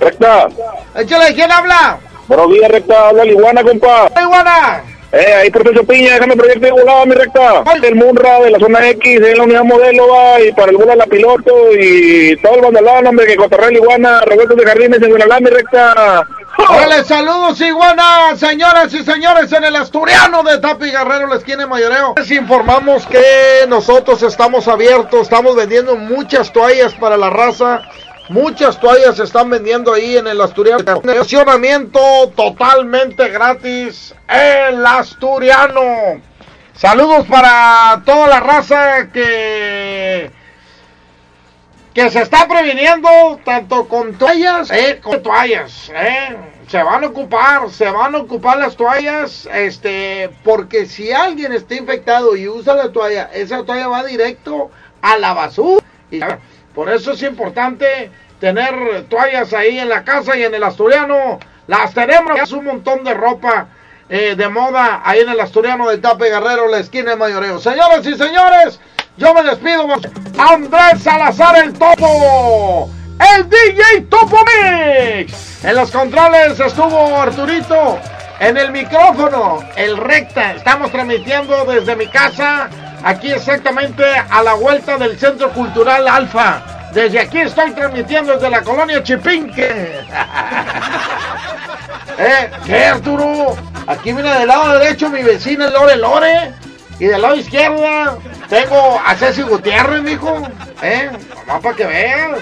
Recta. Échale, ¿quién habla? Buenos días, recta. Habla la iguana, compa. ¡Iguana! Eh, ahí profesor Piña, déjame proyecto de volada, mi recta. El Munra de la zona X, en la unidad modelo, va, y para el bola la piloto, y todo el bandalón, hombre, que Cotorrel Iguana, Roberto de Jardines, en Guadalajara, mi recta. Órale, saludos iguana, señoras y señores, en el Asturiano de Tapi Guerrero, la esquina de Mayoreo. Les informamos que nosotros estamos abiertos, estamos vendiendo muchas toallas para la raza. Muchas toallas se están vendiendo ahí en el Asturiano. Estacionamiento totalmente gratis. El Asturiano. Saludos para toda la raza que que se está previniendo tanto con toallas, eh, con toallas, eh. Se van a ocupar, se van a ocupar las toallas, este, porque si alguien está infectado y usa la toalla, esa toalla va directo a la basura. Y por eso es importante tener toallas ahí en la casa y en el asturiano. Las tenemos, es un montón de ropa eh, de moda ahí en el asturiano de Tape Guerrero, la esquina de Mayoreo. Señoras y señores, yo me despido. Andrés Salazar el Topo. El DJ Topo Mix. En los controles estuvo Arturito. En el micrófono, el recta. Estamos transmitiendo desde mi casa. Aquí exactamente a la vuelta del Centro Cultural Alfa. Desde aquí estoy transmitiendo desde la colonia Chipinque. ¿Eh? ¿Qué, Arturo? Aquí viene del lado derecho mi vecina Lore Lore. Y del lado izquierdo tengo a Ceci Gutiérrez, mijo. ¿Eh? Nomás para que vean.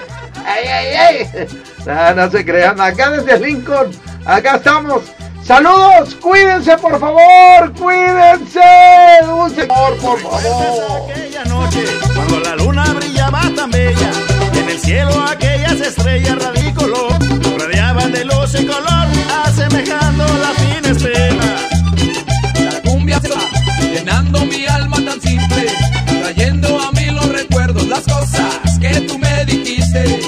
¡Ay, ay, ay! No se crean. Acá desde Lincoln. Acá estamos. Saludos. Cuídense, por favor. Cuídense. Un señor, por favor. Aquella noche, cuando la luna brillaba tan bella, y en el cielo aquellas estrellas radicolor radiaban de luz y color, asemejando la fina estela. La cumbia se va llenando mi alma tan simple, trayendo a mí los recuerdos, las cosas que tú me dijiste,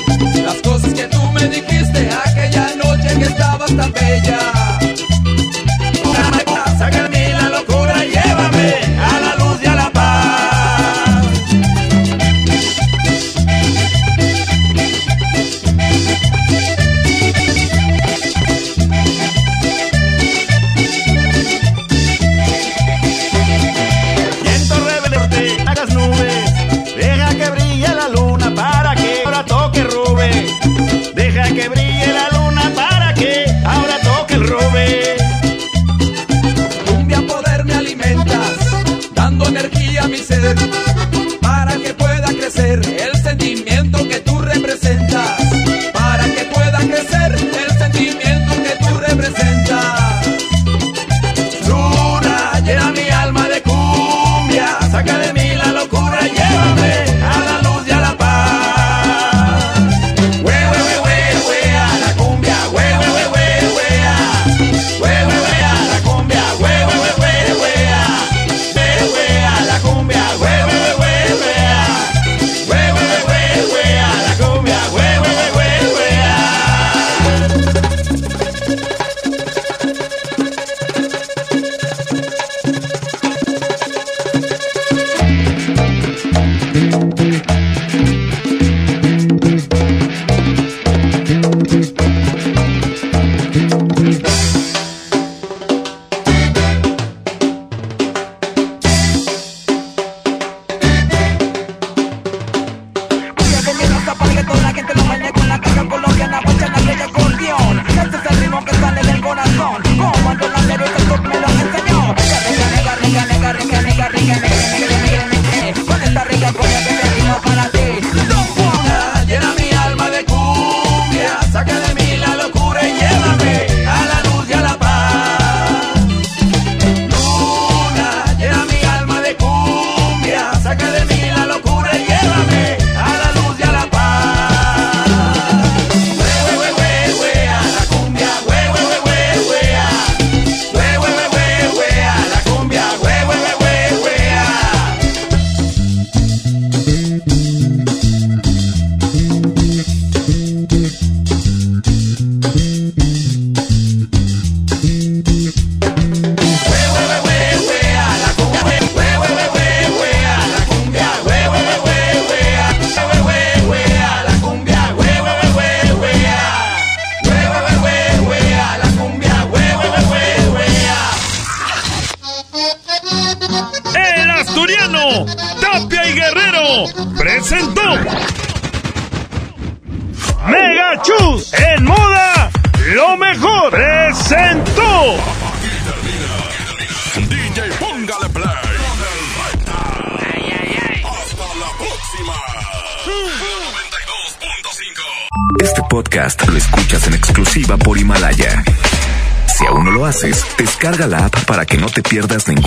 te pierdas ningún